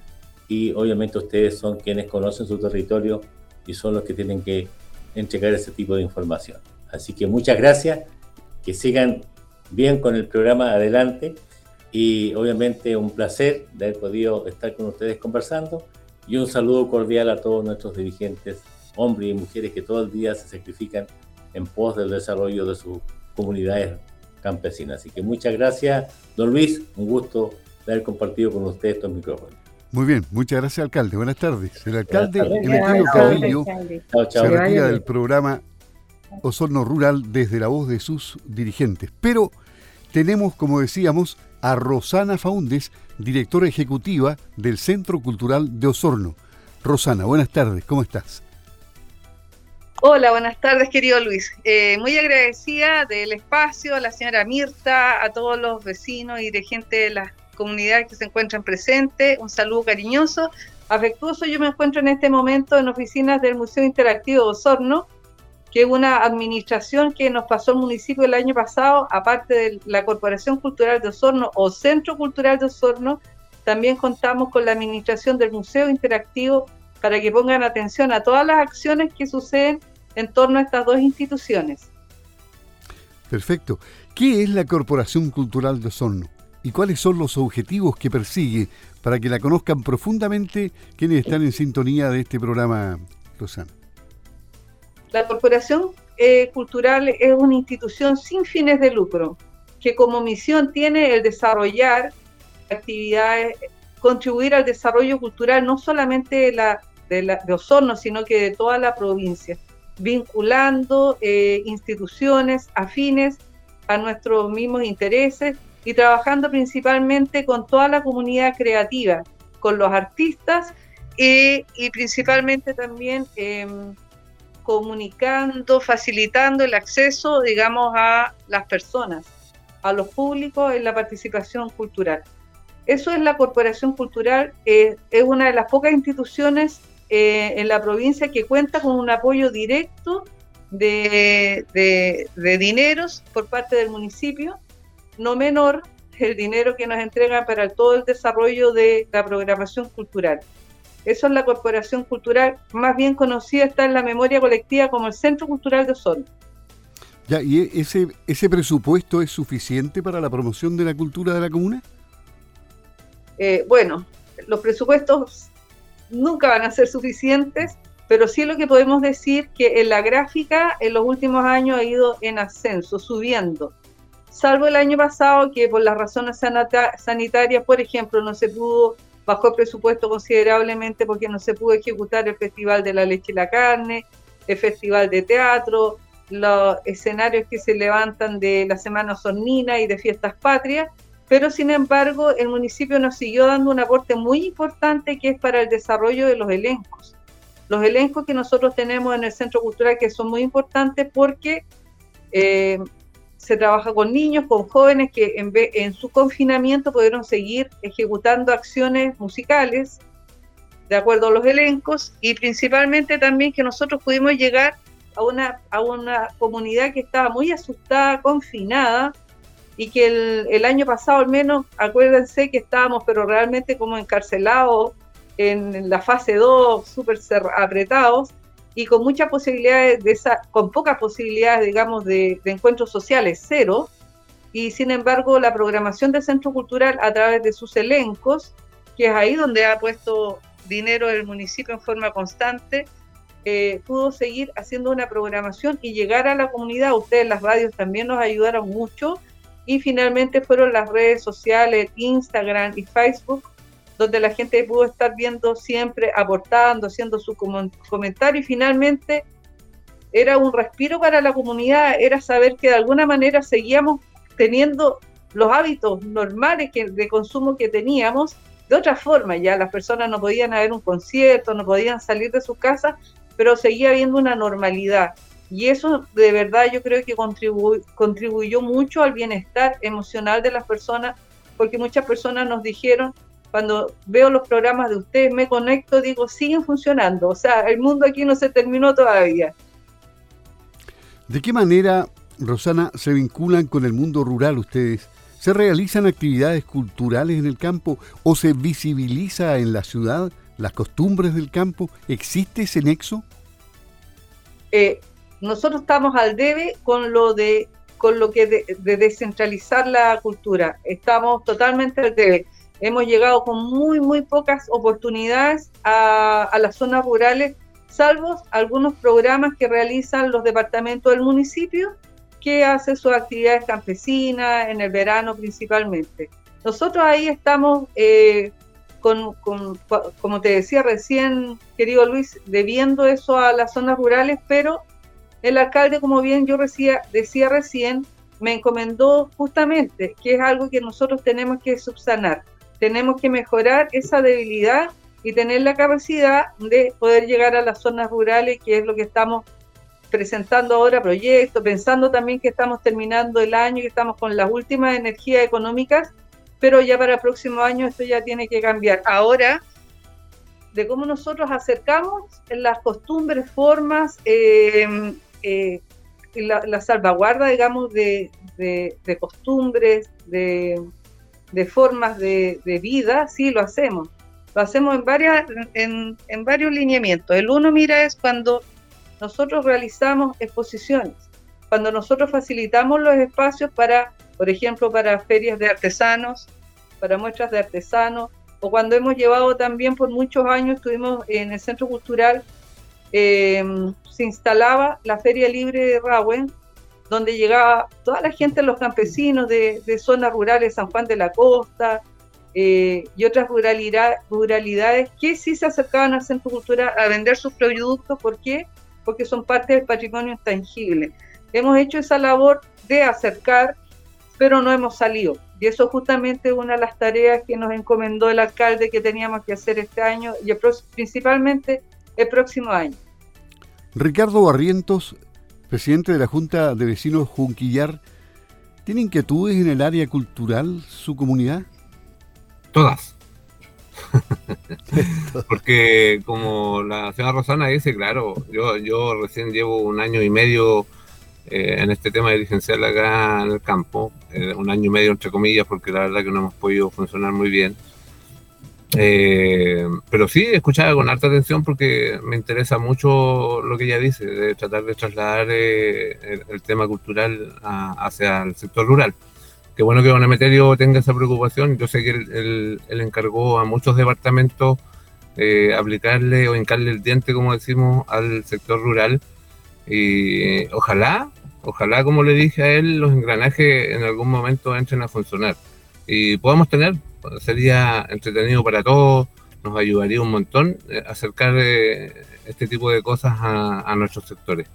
y obviamente ustedes son quienes conocen su territorio y son los que tienen que entregar ese tipo de información. Así que muchas gracias, que sigan bien con el programa adelante y obviamente un placer de haber podido estar con ustedes conversando y un saludo cordial a todos nuestros dirigentes, hombres y mujeres que todo el día se sacrifican en pos del desarrollo de sus comunidades campesinas. Así que muchas gracias, don Luis, un gusto haber compartido con usted estos micrófonos. Muy bien, muchas gracias alcalde. Buenas tardes. El alcalde Emeterio Carrillo se retira del programa Osorno Rural desde la voz de sus dirigentes. Pero tenemos, como decíamos, a Rosana Faundes, directora ejecutiva del Centro Cultural de Osorno. Rosana, buenas tardes, ¿cómo estás? Hola, buenas tardes, querido Luis. Eh, muy agradecida del espacio, a la señora Mirta, a todos los vecinos y dirigentes de las comunidades que se encuentran presentes, un saludo cariñoso, afectuoso. Yo me encuentro en este momento en oficinas del Museo Interactivo de Osorno, que es una administración que nos pasó el municipio el año pasado, aparte de la Corporación Cultural de Osorno o Centro Cultural de Osorno, también contamos con la administración del Museo Interactivo para que pongan atención a todas las acciones que suceden en torno a estas dos instituciones. Perfecto. ¿Qué es la Corporación Cultural de Osorno? ¿Y cuáles son los objetivos que persigue para que la conozcan profundamente quienes están en sintonía de este programa, Rosana? La Corporación eh, Cultural es una institución sin fines de lucro que como misión tiene el desarrollar actividades, contribuir al desarrollo cultural no solamente de, Osorno, sino que de toda la provincia, vinculando eh, instituciones afines a nuestros mismos intereses y trabajando principalmente con toda la comunidad creativa, con los artistas y principalmente también em, comunicando, facilitando el acceso, digamos, a las personas, a los públicos en la participación cultural. Eso es la Corporación Cultural, es una de las pocas instituciones eh, en la provincia que cuenta con un apoyo directo de, de, dineros por parte del municipio, no menor el dinero que nos entrega para todo el desarrollo de la programación cultural. Eso es la corporación cultural más bien conocida, está en la memoria colectiva como el Centro Cultural de Osorno. Ya, ¿y ese, ese presupuesto es suficiente para la promoción de la cultura de la comuna? Eh, bueno, los presupuestos nunca van a ser suficientes, pero sí lo que podemos decir que en la gráfica en los últimos años ha ido en ascenso, subiendo. Salvo el año pasado que por las razones sanitarias, por ejemplo, no se pudo, bajó el presupuesto considerablemente porque no se pudo ejecutar el Festival de la Leche y la Carne, el Festival de Teatro, los escenarios que se levantan de la Semana Sornina y de Fiestas Patrias, pero sin embargo el municipio nos siguió dando un aporte muy importante que es para el desarrollo de los elencos. Los elencos que nosotros tenemos en el Centro Cultural que son muy importantes porque eh, se trabaja con niños, con jóvenes que en, en su confinamiento pudieron seguir ejecutando acciones musicales de acuerdo a los elencos y principalmente también que nosotros pudimos llegar a una, comunidad que estaba muy asustada, confinada, y que el, año pasado al menos, acuérdense que estábamos pero realmente como encarcelados en la fase 2, súper apretados y con muchas posibilidades de esa, con pocas posibilidades, digamos, de, de, encuentros sociales, cero. Y sin embargo, la programación del Centro Cultural a través de sus elencos, que es ahí donde ha puesto dinero el municipio en forma constante, eh, pudo seguir haciendo una programación y llegar a la comunidad. Ustedes, las radios, también nos ayudaron mucho y finalmente fueron las redes sociales, Instagram y Facebook, donde la gente pudo estar viendo siempre, aportando, haciendo su comentario y finalmente era un respiro para la comunidad, era saber que de alguna manera seguíamos teniendo los hábitos normales de consumo que teníamos de otra forma. Ya las personas no podían haber un concierto, no podían salir de su casa, pero seguía habiendo una normalidad. Y eso de verdad yo creo que contribuyó mucho al bienestar emocional de las personas, porque muchas personas nos dijeron, cuando veo los programas de ustedes, me conecto, digo, siguen funcionando. O sea, el mundo aquí no se terminó todavía. ¿De qué manera, Rosana, se vinculan con el mundo rural ustedes? ¿Se realizan actividades culturales en el campo o se visibiliza en la ciudad las costumbres del campo? ¿Existe ese nexo? Eh, nosotros estamos al debe con lo de con lo que de, descentralizar la cultura. Estamos totalmente al debe. Hemos llegado con muy, muy pocas oportunidades a, las zonas rurales, salvo algunos programas que realizan los departamentos del municipio, que hacen sus actividades campesinas en el verano principalmente. Nosotros ahí estamos, eh, con, como te decía recién, querido Luis, debiendo eso a las zonas rurales, pero el alcalde, como bien yo decía, decía recién, me encomendó justamente que es algo que nosotros tenemos que subsanar. Tenemos que mejorar esa debilidad y tener la capacidad de poder llegar a las zonas rurales, que es lo que estamos presentando ahora proyectos, pensando también que estamos terminando el año, que estamos con las últimas energías económicas, pero ya para el próximo año esto ya tiene que cambiar. Ahora, de cómo nosotros acercamos las costumbres, formas, eh, eh, la, salvaguarda, digamos, de, costumbres, de, formas de, vida, sí lo hacemos. Lo hacemos en, varias, en, en varios lineamientos. El uno, mira, es cuando nosotros realizamos exposiciones, cuando nosotros facilitamos los espacios para, por ejemplo, para ferias de artesanos, para muestras de artesanos, o cuando hemos llevado también por muchos años, estuvimos en el Centro Cultural, eh, se instalaba la Feria Libre de Rahuen, donde llegaba toda la gente, los campesinos de, zonas rurales, San Juan de la Costa eh, y otras ruralidades que sí se acercaban al Centro Cultural a vender sus productos. ¿Por qué? Porque son parte del patrimonio intangible. Hemos hecho esa labor de acercar, pero no hemos salido. Y eso es justamente una de las tareas que nos encomendó el alcalde que teníamos que hacer este año y principalmente el próximo año. Ricardo Barrientos, presidente de la Junta de Vecinos Junquillar, ¿tiene inquietudes en el área cultural su comunidad? Todas. Porque como la señora Rosana dice, claro, yo, yo recién llevo un año y medio eh, en este tema dirigencial acá en el campo, eh, un año y medio entre comillas, porque la verdad que no hemos podido funcionar muy bien. Eh, pero sí, escuchaba con harta atención porque me interesa mucho lo que ella dice, de tratar de trasladar eh, el, tema cultural hacia el sector rural. Qué bueno que Don Emeterio tenga esa preocupación. Yo sé que él, encargó a muchos departamentos eh, aplicarle o hincarle el diente, como decimos, al sector rural. Y ojalá, ojalá, como le dije a él, los engranajes en algún momento entren a funcionar y podamos tener sería entretenido para todos, nos ayudaría un montón eh, acercar eh, este tipo de cosas a, nuestros sectores.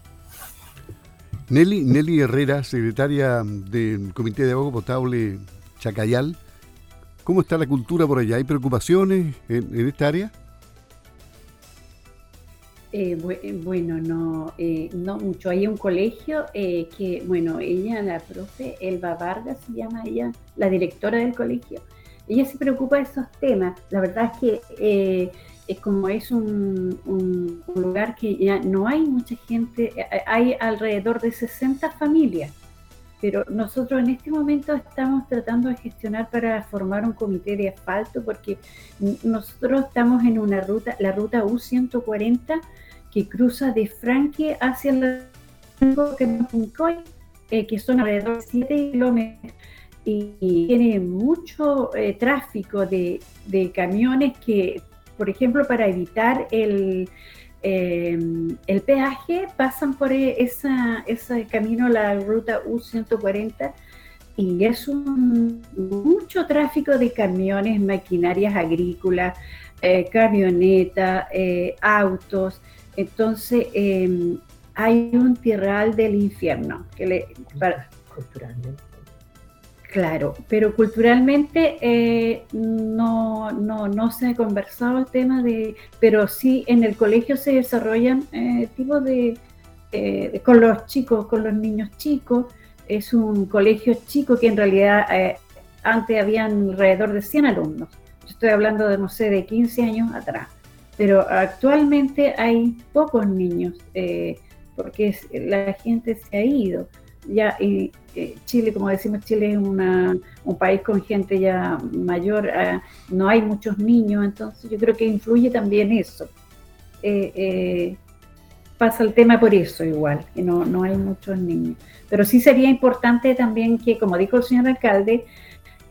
Nelly, Nelly Herrera, secretaria del Comité de Agua Potable Chacayal, ¿cómo está la cultura por allá? ¿Hay preocupaciones en, esta área? Eh, bueno, no, no mucho. Hay un colegio que, bueno, ella, la profe Elba Vargas se llama ella, la directora del colegio, ella se preocupa de esos temas. La verdad es que eh, es como es un, lugar que ya no hay mucha gente, eh, hay alrededor de 60 familias, pero nosotros en este momento estamos tratando de gestionar para formar un comité de asfalto porque nosotros estamos en una ruta, la ruta U140 que cruza de Franque hacia la eh, que son alrededor de 7 kilómetros y tiene mucho eh, tráfico de, camiones que, por ejemplo, para evitar el, em, peaje, pasan por e, esa, ese camino, la ruta U140, y es un, mucho tráfico de camiones, maquinarias agrícolas, eh, camionetas, eh, autos. Entonces, em, hay un tierral del infierno que le, culturalmente Claro, pero culturalmente eh, no, no, no, se ha conversado el tema de, pero sí en el colegio se desarrollan eh, tipos de, eh, con los chicos, con los niños chicos. Es un colegio chico que en realidad eh, antes habían alrededor de 100 alumnos. Estoy hablando de, no sé, de 15 años atrás. Pero actualmente hay pocos niños porque la gente se ha ido ya y eh, Chile, como decimos, Chile es una, un país con gente ya mayor, ah, no hay muchos niños, entonces yo creo que influye también eso. Eh, eh, pasa el tema por eso igual, que no, no hay muchos niños. Pero sí sería importante también que, como dijo el señor alcalde,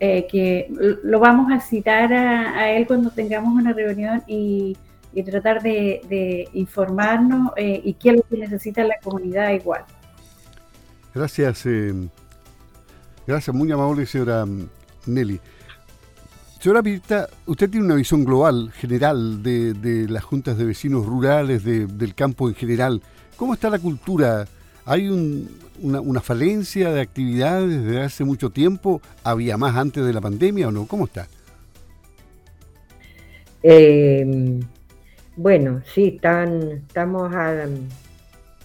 que lo vamos a citar a, él cuando tengamos una reunión y, tratar de, informarnos y qué es lo que necesita la comunidad igual. Gracias, eh, gracias, muy amable, señora mm, Nelly. Señora Pirita, usted tiene una visión global, general, de, las juntas de vecinos rurales, del campo en general. ¿Cómo está la cultura? ¿Hay una, falencia de actividades desde hace mucho tiempo? ¿Había más antes de la pandemia o no? ¿Cómo está? Eh, bueno, sí, están, estamos a,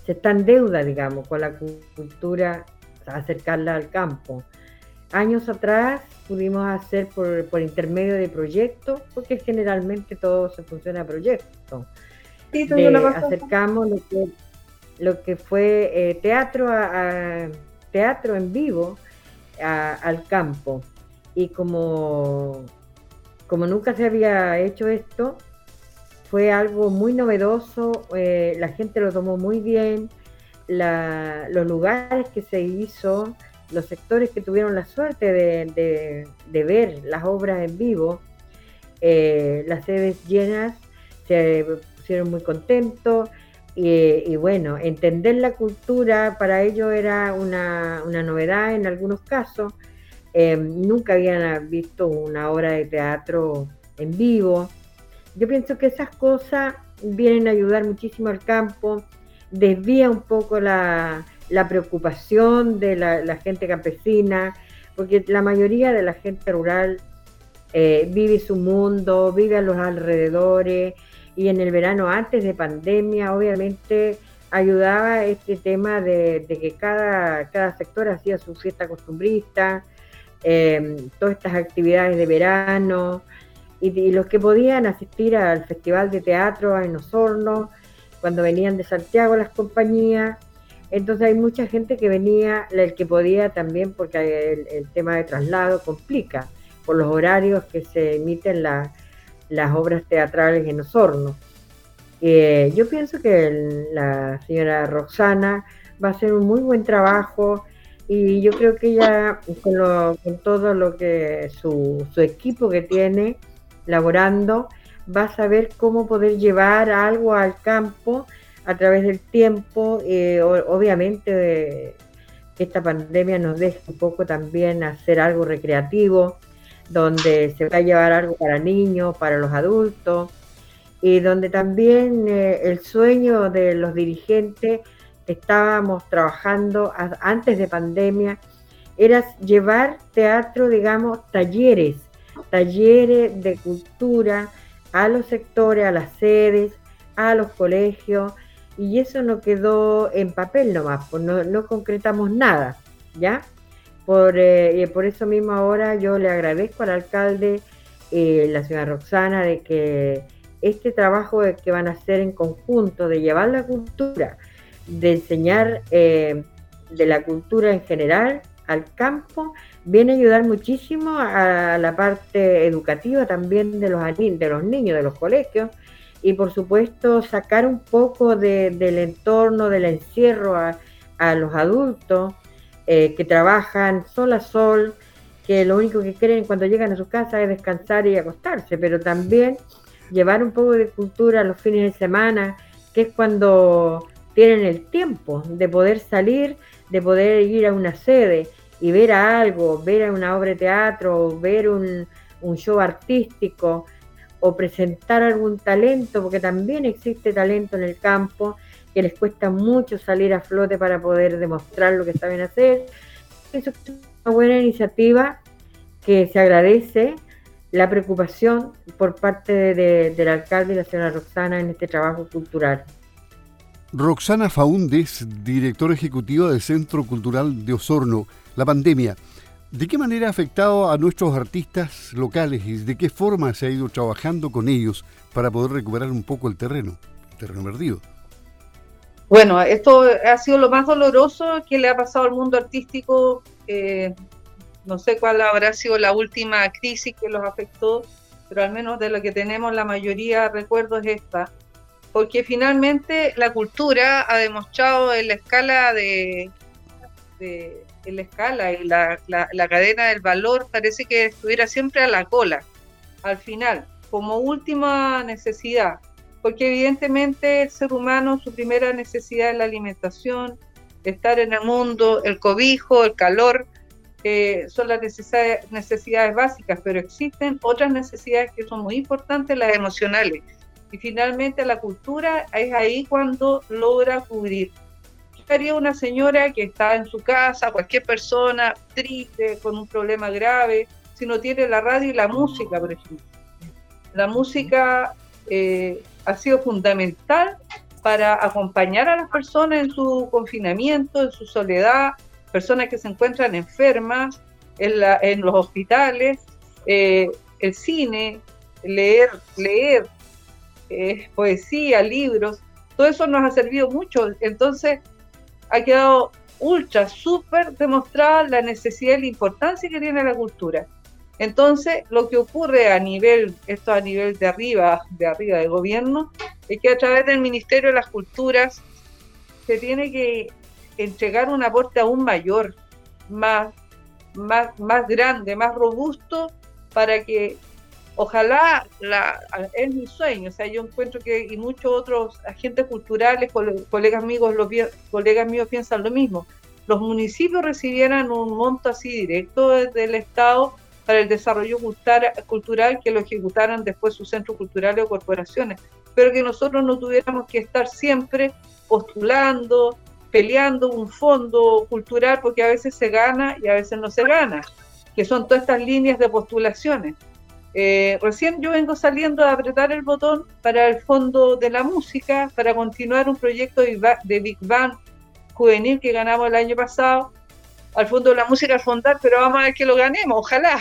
se está en deuda, digamos, con la cultura, acercarla al campo. años atrás pudimos hacer por, por intermedio de proyectos, porque generalmente todo se funciona a proyectos. acercamos lo que, lo que fue eh, teatro, a, teatro en vivo al campo. Y como, como nunca se había hecho esto, fue algo muy novedoso, eh, la gente lo tomó muy bien, los lugares que se hizo, los sectores que tuvieron la suerte de, ver las obras en vivo, eh, las sedes llenas, se pusieron muy contentos y, bueno, entender la cultura para ellos era una, novedad en algunos casos. Eh, nunca habían visto una obra de teatro en vivo. Yo pienso que esas cosas vienen a ayudar muchísimo al campo, desvía un poco la, preocupación de la, gente campesina, porque la mayoría de la gente rural eh, vive su mundo, vive a los alrededores y en el verano antes de pandemia obviamente ayudaba este tema de, que cada, sector hacía su fiesta costumbrista, em, todas estas actividades de verano y, los que podían asistir al Festival de Teatro en Osorno, cuando venían de Santiago las compañías, entonces hay mucha gente que venía, el que podía también, porque el, tema de traslado complica por los horarios que se emiten las obras teatrales en Osorno. Eh, yo pienso que la señora Roxana va a hacer un muy buen trabajo y yo creo que ella, con, todo lo que su, su equipo que tiene laborando, va a saber cómo poder llevar algo al campo a través del tiempo, eh, obviamente que esta pandemia nos deja un poco también hacer algo recreativo, donde se va a llevar algo para niños, para los adultos, y donde también eh, el sueño de los dirigentes estábamos trabajando antes de pandemia era llevar teatro, digamos, talleres, talleres de cultura a los sectores, a las sedes, a los colegios, y eso no quedó en papel nomás, pues no, no concretamos nada, ¿ya? Por, eh, por eso mismo ahora yo le agradezco al alcalde, eh, la señora Roxana, de que este trabajo que van a hacer en conjunto, de llevar la cultura, de enseñar eh, de la cultura en general al campo, viene a ayudar muchísimo a la parte educativa también de los, de los niños, de los colegios, y por supuesto sacar un poco del entorno, del encierro a, los adultos eh, que trabajan sol a sol, que lo único que quieren cuando llegan a su casa es descansar y acostarse, pero también llevar un poco de cultura los fines de semana, que es cuando tienen el tiempo de poder salir, de poder ir a una sede y ver algo, ver una obra de teatro, ver un, un show artístico, o presentar algún talento, porque también existe talento en el campo, que les cuesta mucho salir a flote para poder demostrar lo que saben hacer. Eso es una buena iniciativa que se agradece la preocupación por parte del alcalde y la señora Roxana en este trabajo cultural. Roxana Faúndez, directora ejecutiva del Centro Cultural de Osorno. La pandemia ¿De qué manera ha afectado a nuestros artistas locales y de qué forma se ha ido trabajando con ellos para poder recuperar un poco el terreno, el terreno perdido? Bueno, esto ha sido lo más doloroso que le ha pasado al mundo artístico. Eh, no sé cuál habrá sido la última crisis que los afectó, pero al menos de lo que tenemos la mayoría recuerdo es esta. Porque finalmente la cultura ha demostrado en la escala de la escala y la, la, cadena del valor parece que estuviera siempre a la cola, al final, como última necesidad, porque evidentemente el ser humano, su primera necesidad es la alimentación, estar en el mundo, el cobijo, el calor, eh, son las necesidades, necesidades básicas, pero existen otras necesidades que son muy importantes, las emocionales. Y finalmente la cultura es ahí cuando logra cubrir haría una señora que está en su casa, cualquier persona triste, con un problema grave, si no tiene la radio y la música, por ejemplo? La música eh, ha sido fundamental para acompañar a las personas en su confinamiento, en su soledad, personas que se encuentran enfermas, en, los hospitales, eh, el cine, leer, leer, poesía, libros, todo eso nos ha servido mucho. Entonces, ha quedado ultra, súper demostrada la necesidad y la importancia que tiene la cultura. Entonces, lo que ocurre a nivel, esto a nivel de arriba, de arriba del gobierno, es que a través del Ministerio de las Culturas se tiene que entregar un aporte aún mayor, más, más, más grande, más robusto, para que ojalá, es mi sueño, o sea, yo encuentro que y muchos otros agentes culturales, colegas amigos, los, colegas míos piensan lo mismo, los municipios recibieran un monto así directo del Estado para el desarrollo cultural que lo ejecutaran después sus centros culturales o corporaciones, pero que nosotros no tuviéramos que estar siempre postulando, peleando un fondo cultural, porque a veces se gana y a veces no se gana, que son todas estas líneas de postulaciones. Eh, recién yo vengo saliendo a apretar el botón para el Fondo de la Música, para continuar un proyecto de Big Bang juvenil que ganamos el año pasado, al Fondo de la Música al fondar, pero vamos a ver que lo ganemos, ojalá.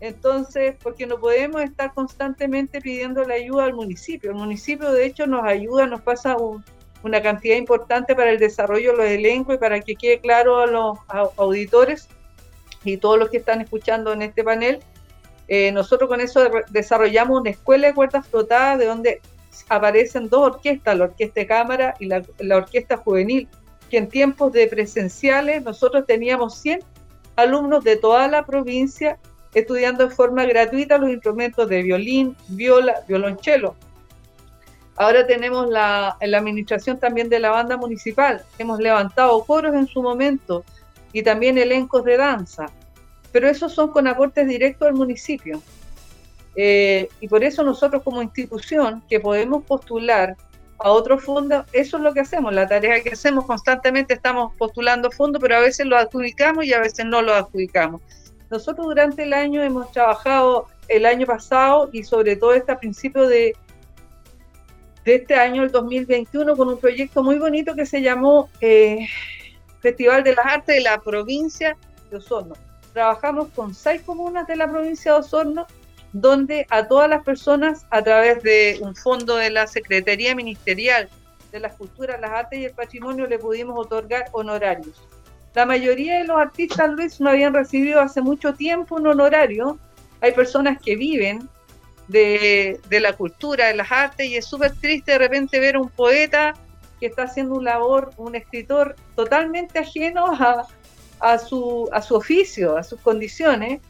Entonces, porque no podemos estar constantemente pidiendo la ayuda al municipio. El municipio, de hecho, nos ayuda, nos pasa una cantidad importante para el desarrollo de los elencos y para que quede claro a los auditores y todos los que están escuchando en este panel. Eh, nosotros con eso desarrollamos una escuela de cuerdas flotadas de donde aparecen dos orquestas, la orquesta de cámara y la, orquesta juvenil que en tiempos de presenciales nosotros teníamos 100 alumnos de toda la provincia estudiando de forma gratuita los instrumentos de violín, viola, violonchelo. Ahora tenemos la, la administración también de la banda municipal. Hemos levantado coros en su momento y también elencos de danza, pero esos son con aportes directos al municipio. Eh, y por eso nosotros como institución que podemos postular a otros fondos, eso es lo que hacemos, la tarea que hacemos constantemente, estamos postulando fondos, pero a veces lo adjudicamos y a veces no lo adjudicamos. Nosotros durante el año hemos trabajado el año pasado y sobre todo este a principio de, de este año, el 2021, con un proyecto muy bonito que se llamó eh, Festival de las Artes de la provincia de Osorno. Trabajamos con seis comunas de la provincia de Osorno donde a todas las personas, a través de un fondo de la Secretaría Ministerial de las Culturas, las Artes y el Patrimonio, le pudimos otorgar honorarios. La mayoría de los artistas, Luis, no habían recibido hace mucho tiempo un honorario. Hay personas que viven de, la cultura, de las artes, y es súper triste de repente ver a un poeta que está haciendo un labor, un escritor totalmente ajeno a, su, a su oficio, a sus condiciones,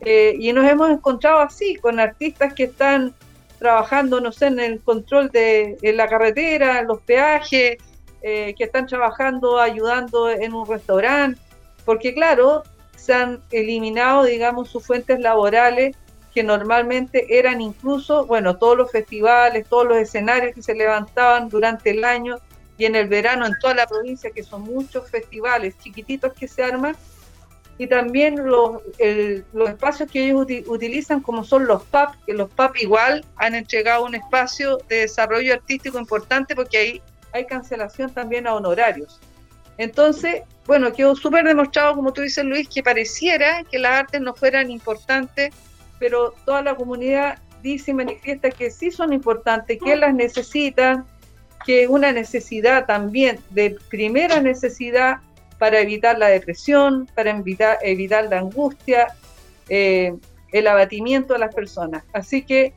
eh, y nos hemos encontrado así, con artistas que están trabajando, no sé, en el control de la carretera, los peajes, eh, que están trabajando, ayudando en un restaurante, porque claro, se han eliminado, digamos, sus fuentes laborales que normalmente eran incluso, bueno, todos los festivales, todos los escenarios que se levantaban durante el año y en el verano en toda la provincia, que son muchos festivales chiquititos que se arman, y también los, los espacios que ellos utilizan como son los PAP, que los PAP igual han entregado un espacio de desarrollo artístico importante porque ahí hay cancelación también a honorarios. Entonces, bueno, quedó súper demostrado, como tú dices Luis, que pareciera que las artes no fueran importantes, pero toda la comunidad dice y manifiesta que sí son importantes, que las necesitan, que una necesidad también de primera necesidad para evitar la depresión, para evitar, evitar la angustia, eh, el abatimiento de las personas. Así que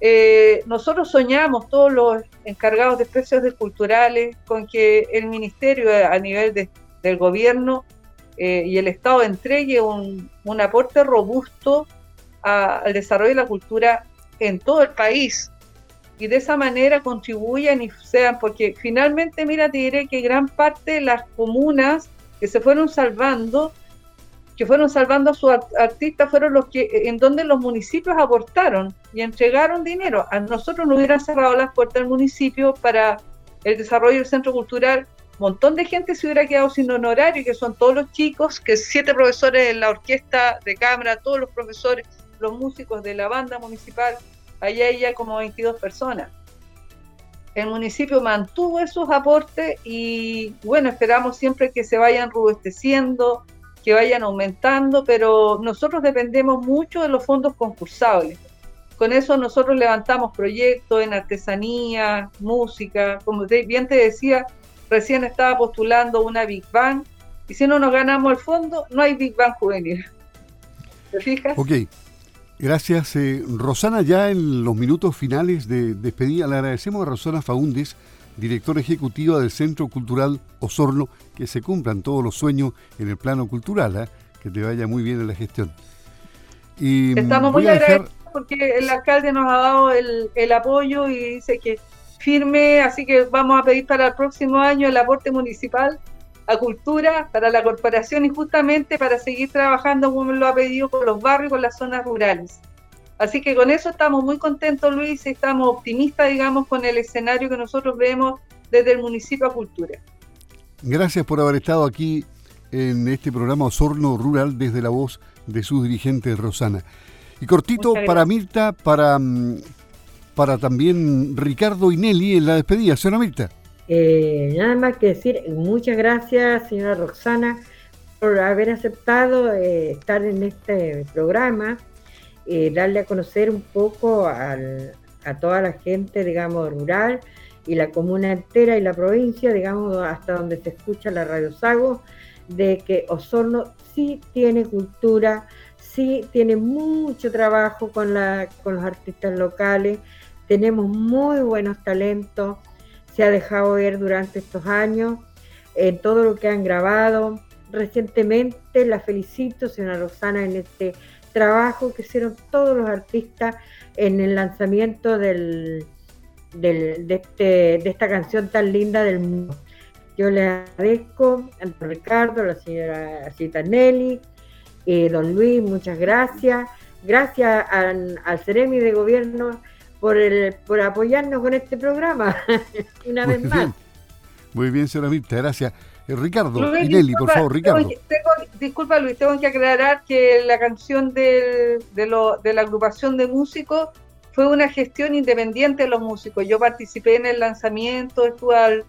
eh, nosotros soñamos, todos los encargados de precios culturales, con que el ministerio a nivel del gobierno eh, y el Estado entregue un, aporte robusto al desarrollo de la cultura en todo el país, y de esa manera contribuyan y sean, porque finalmente, mira, te diré que gran parte de las comunas que se fueron salvando, que fueron salvando a sus artistas, fueron los que, en donde los municipios aportaron y entregaron dinero. A nosotros no hubieran cerrado las puertas del municipio para el desarrollo del centro cultural. Un montón de gente se hubiera quedado sin honorario, que son todos los chicos, que siete profesores en la orquesta de cámara, todos los profesores, los músicos de la banda municipal, allá hay ya como 22 personas. El municipio mantuvo esos aportes y bueno, esperamos siempre que se vayan robusteciendo, que vayan aumentando, pero nosotros dependemos mucho de los fondos concursables. Con eso nosotros levantamos proyectos en artesanía, música, como bien te decía, recién estaba postulando una Big Bang, y si no nos ganamos el fondo, no hay Big Bang juvenil. ¿Te fijas? Ok. Gracias, eh, Rosana. Ya en los minutos finales de despedida, le agradecemos a Rosana Faúndez, directora ejecutiva del Centro Cultural Osorno, que se cumplan todos los sueños en el plano cultural, ¿eh? que te vaya muy bien en la gestión. Y Estamos muy agradecidos porque el alcalde nos ha dado el, el apoyo y dice que firme, así que vamos a pedir para el próximo año el aporte municipal a cultura para la corporación y justamente para seguir trabajando como lo ha pedido con los barrios, con las zonas rurales. Así que con eso estamos muy contentos, Luis, y estamos optimistas, digamos, con el escenario que nosotros vemos desde el municipio a Cultura. Gracias por haber estado aquí en este programa Osorno Rural desde la voz de su dirigente Rosana. Y cortito para Mirta, para, mm, para también Ricardo y Nelly en la despedida. Señora Mirta. Eh, nada más que decir, muchas gracias, señora Roxana, por haber aceptado eh, estar en este programa, eh, darle a conocer un poco a toda la gente, digamos, rural y la comuna entera y la provincia, digamos, hasta donde se escucha la Radio Sago, de que Osorno sí tiene cultura, sí tiene mucho trabajo con, los artistas locales, tenemos muy buenos talentos se ha dejado ver durante estos años, en todo lo que han grabado. Recientemente la felicito, señora Rosana, en este trabajo que hicieron todos los artistas en el lanzamiento del, de, este, de esta canción tan linda del mundo. Yo le agradezco a Ricardo, a la señora Cita Nelly, eh, don Luis, muchas gracias. Gracias al Ceremi de Gobierno por, el, por apoyarnos con este programa, una vez más. Muy bien, señora Mirta, gracias. Eh, Ricardo, Nelly, por favor, Ricardo. disculpa, Luis, tengo que aclarar que la canción de, lo, de la agrupación de músicos fue una gestión independiente de los músicos. Yo participé en el lanzamiento, estuve al,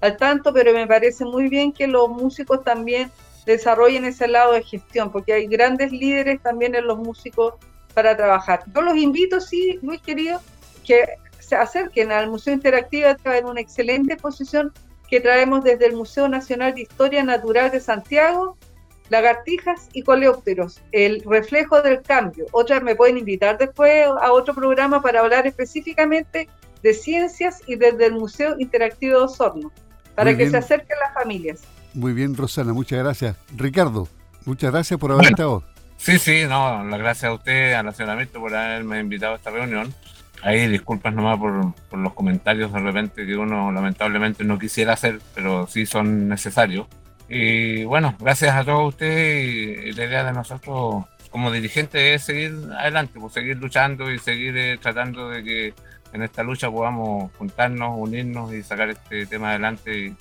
al tanto, pero me parece muy bien que los músicos también desarrollen ese lado de gestión, porque hay grandes líderes también en los músicos para trabajar. Yo los invito, sí, Luis querido, que se acerquen al Museo Interactivo en una excelente exposición que traemos desde el Museo Nacional de Historia Natural de Santiago, lagartijas y coleópteros, el reflejo del cambio. Otras me pueden invitar después a otro programa para hablar específicamente de ciencias y desde el Museo Interactivo de Osorno, para que se acerquen las familias. Muy bien, Rosana, muchas gracias. Ricardo, muchas gracias por haber estado. Sí, sí, no, las gracias a usted, a Nacionalmente, por haberme invitado a esta reunión. Ahí disculpas nomás por, por, los comentarios de repente que uno lamentablemente no quisiera hacer, pero sí son necesarios. Y bueno, gracias a todos ustedes y, la idea de nosotros como dirigentes es seguir adelante, pues seguir luchando y seguir eh, tratando de que en esta lucha podamos juntarnos, unirnos y sacar este tema adelante y,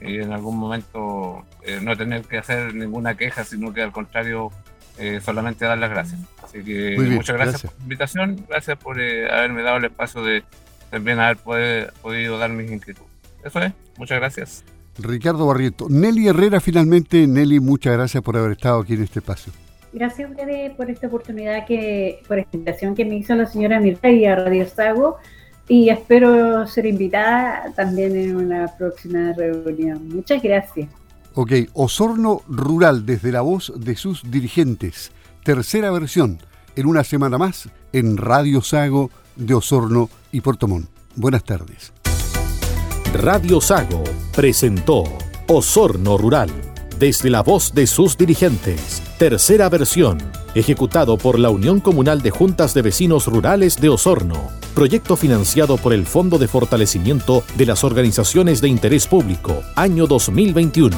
en algún momento eh, no tener que hacer ninguna queja, sino que al contrario eh, solamente dar las gracias. Así que muchas gracias, por la invitación, gracias por eh, haberme dado el espacio de también haber podido dar mis inquietudes. Eso es, muchas gracias. Ricardo Barrieto. Nelly Herrera, finalmente, Nelly, muchas gracias por haber estado aquí en este espacio. Gracias a ustedes por esta oportunidad, que por esta invitación que me hizo la señora Mirta y a Radio Sago y espero ser invitada también en una próxima reunión. Muchas gracias. Ok, Osorno Rural desde la voz de sus dirigentes. Tercera versión, en una semana más, en Radio Sago de Osorno y Portomón. Buenas tardes. Radio Sago presentó Osorno Rural desde la voz de sus dirigentes. Tercera versión, ejecutado por la Unión Comunal de Juntas de Vecinos Rurales de Osorno. Proyecto financiado por el Fondo de Fortalecimiento de las Organizaciones de Interés Público, año 2021.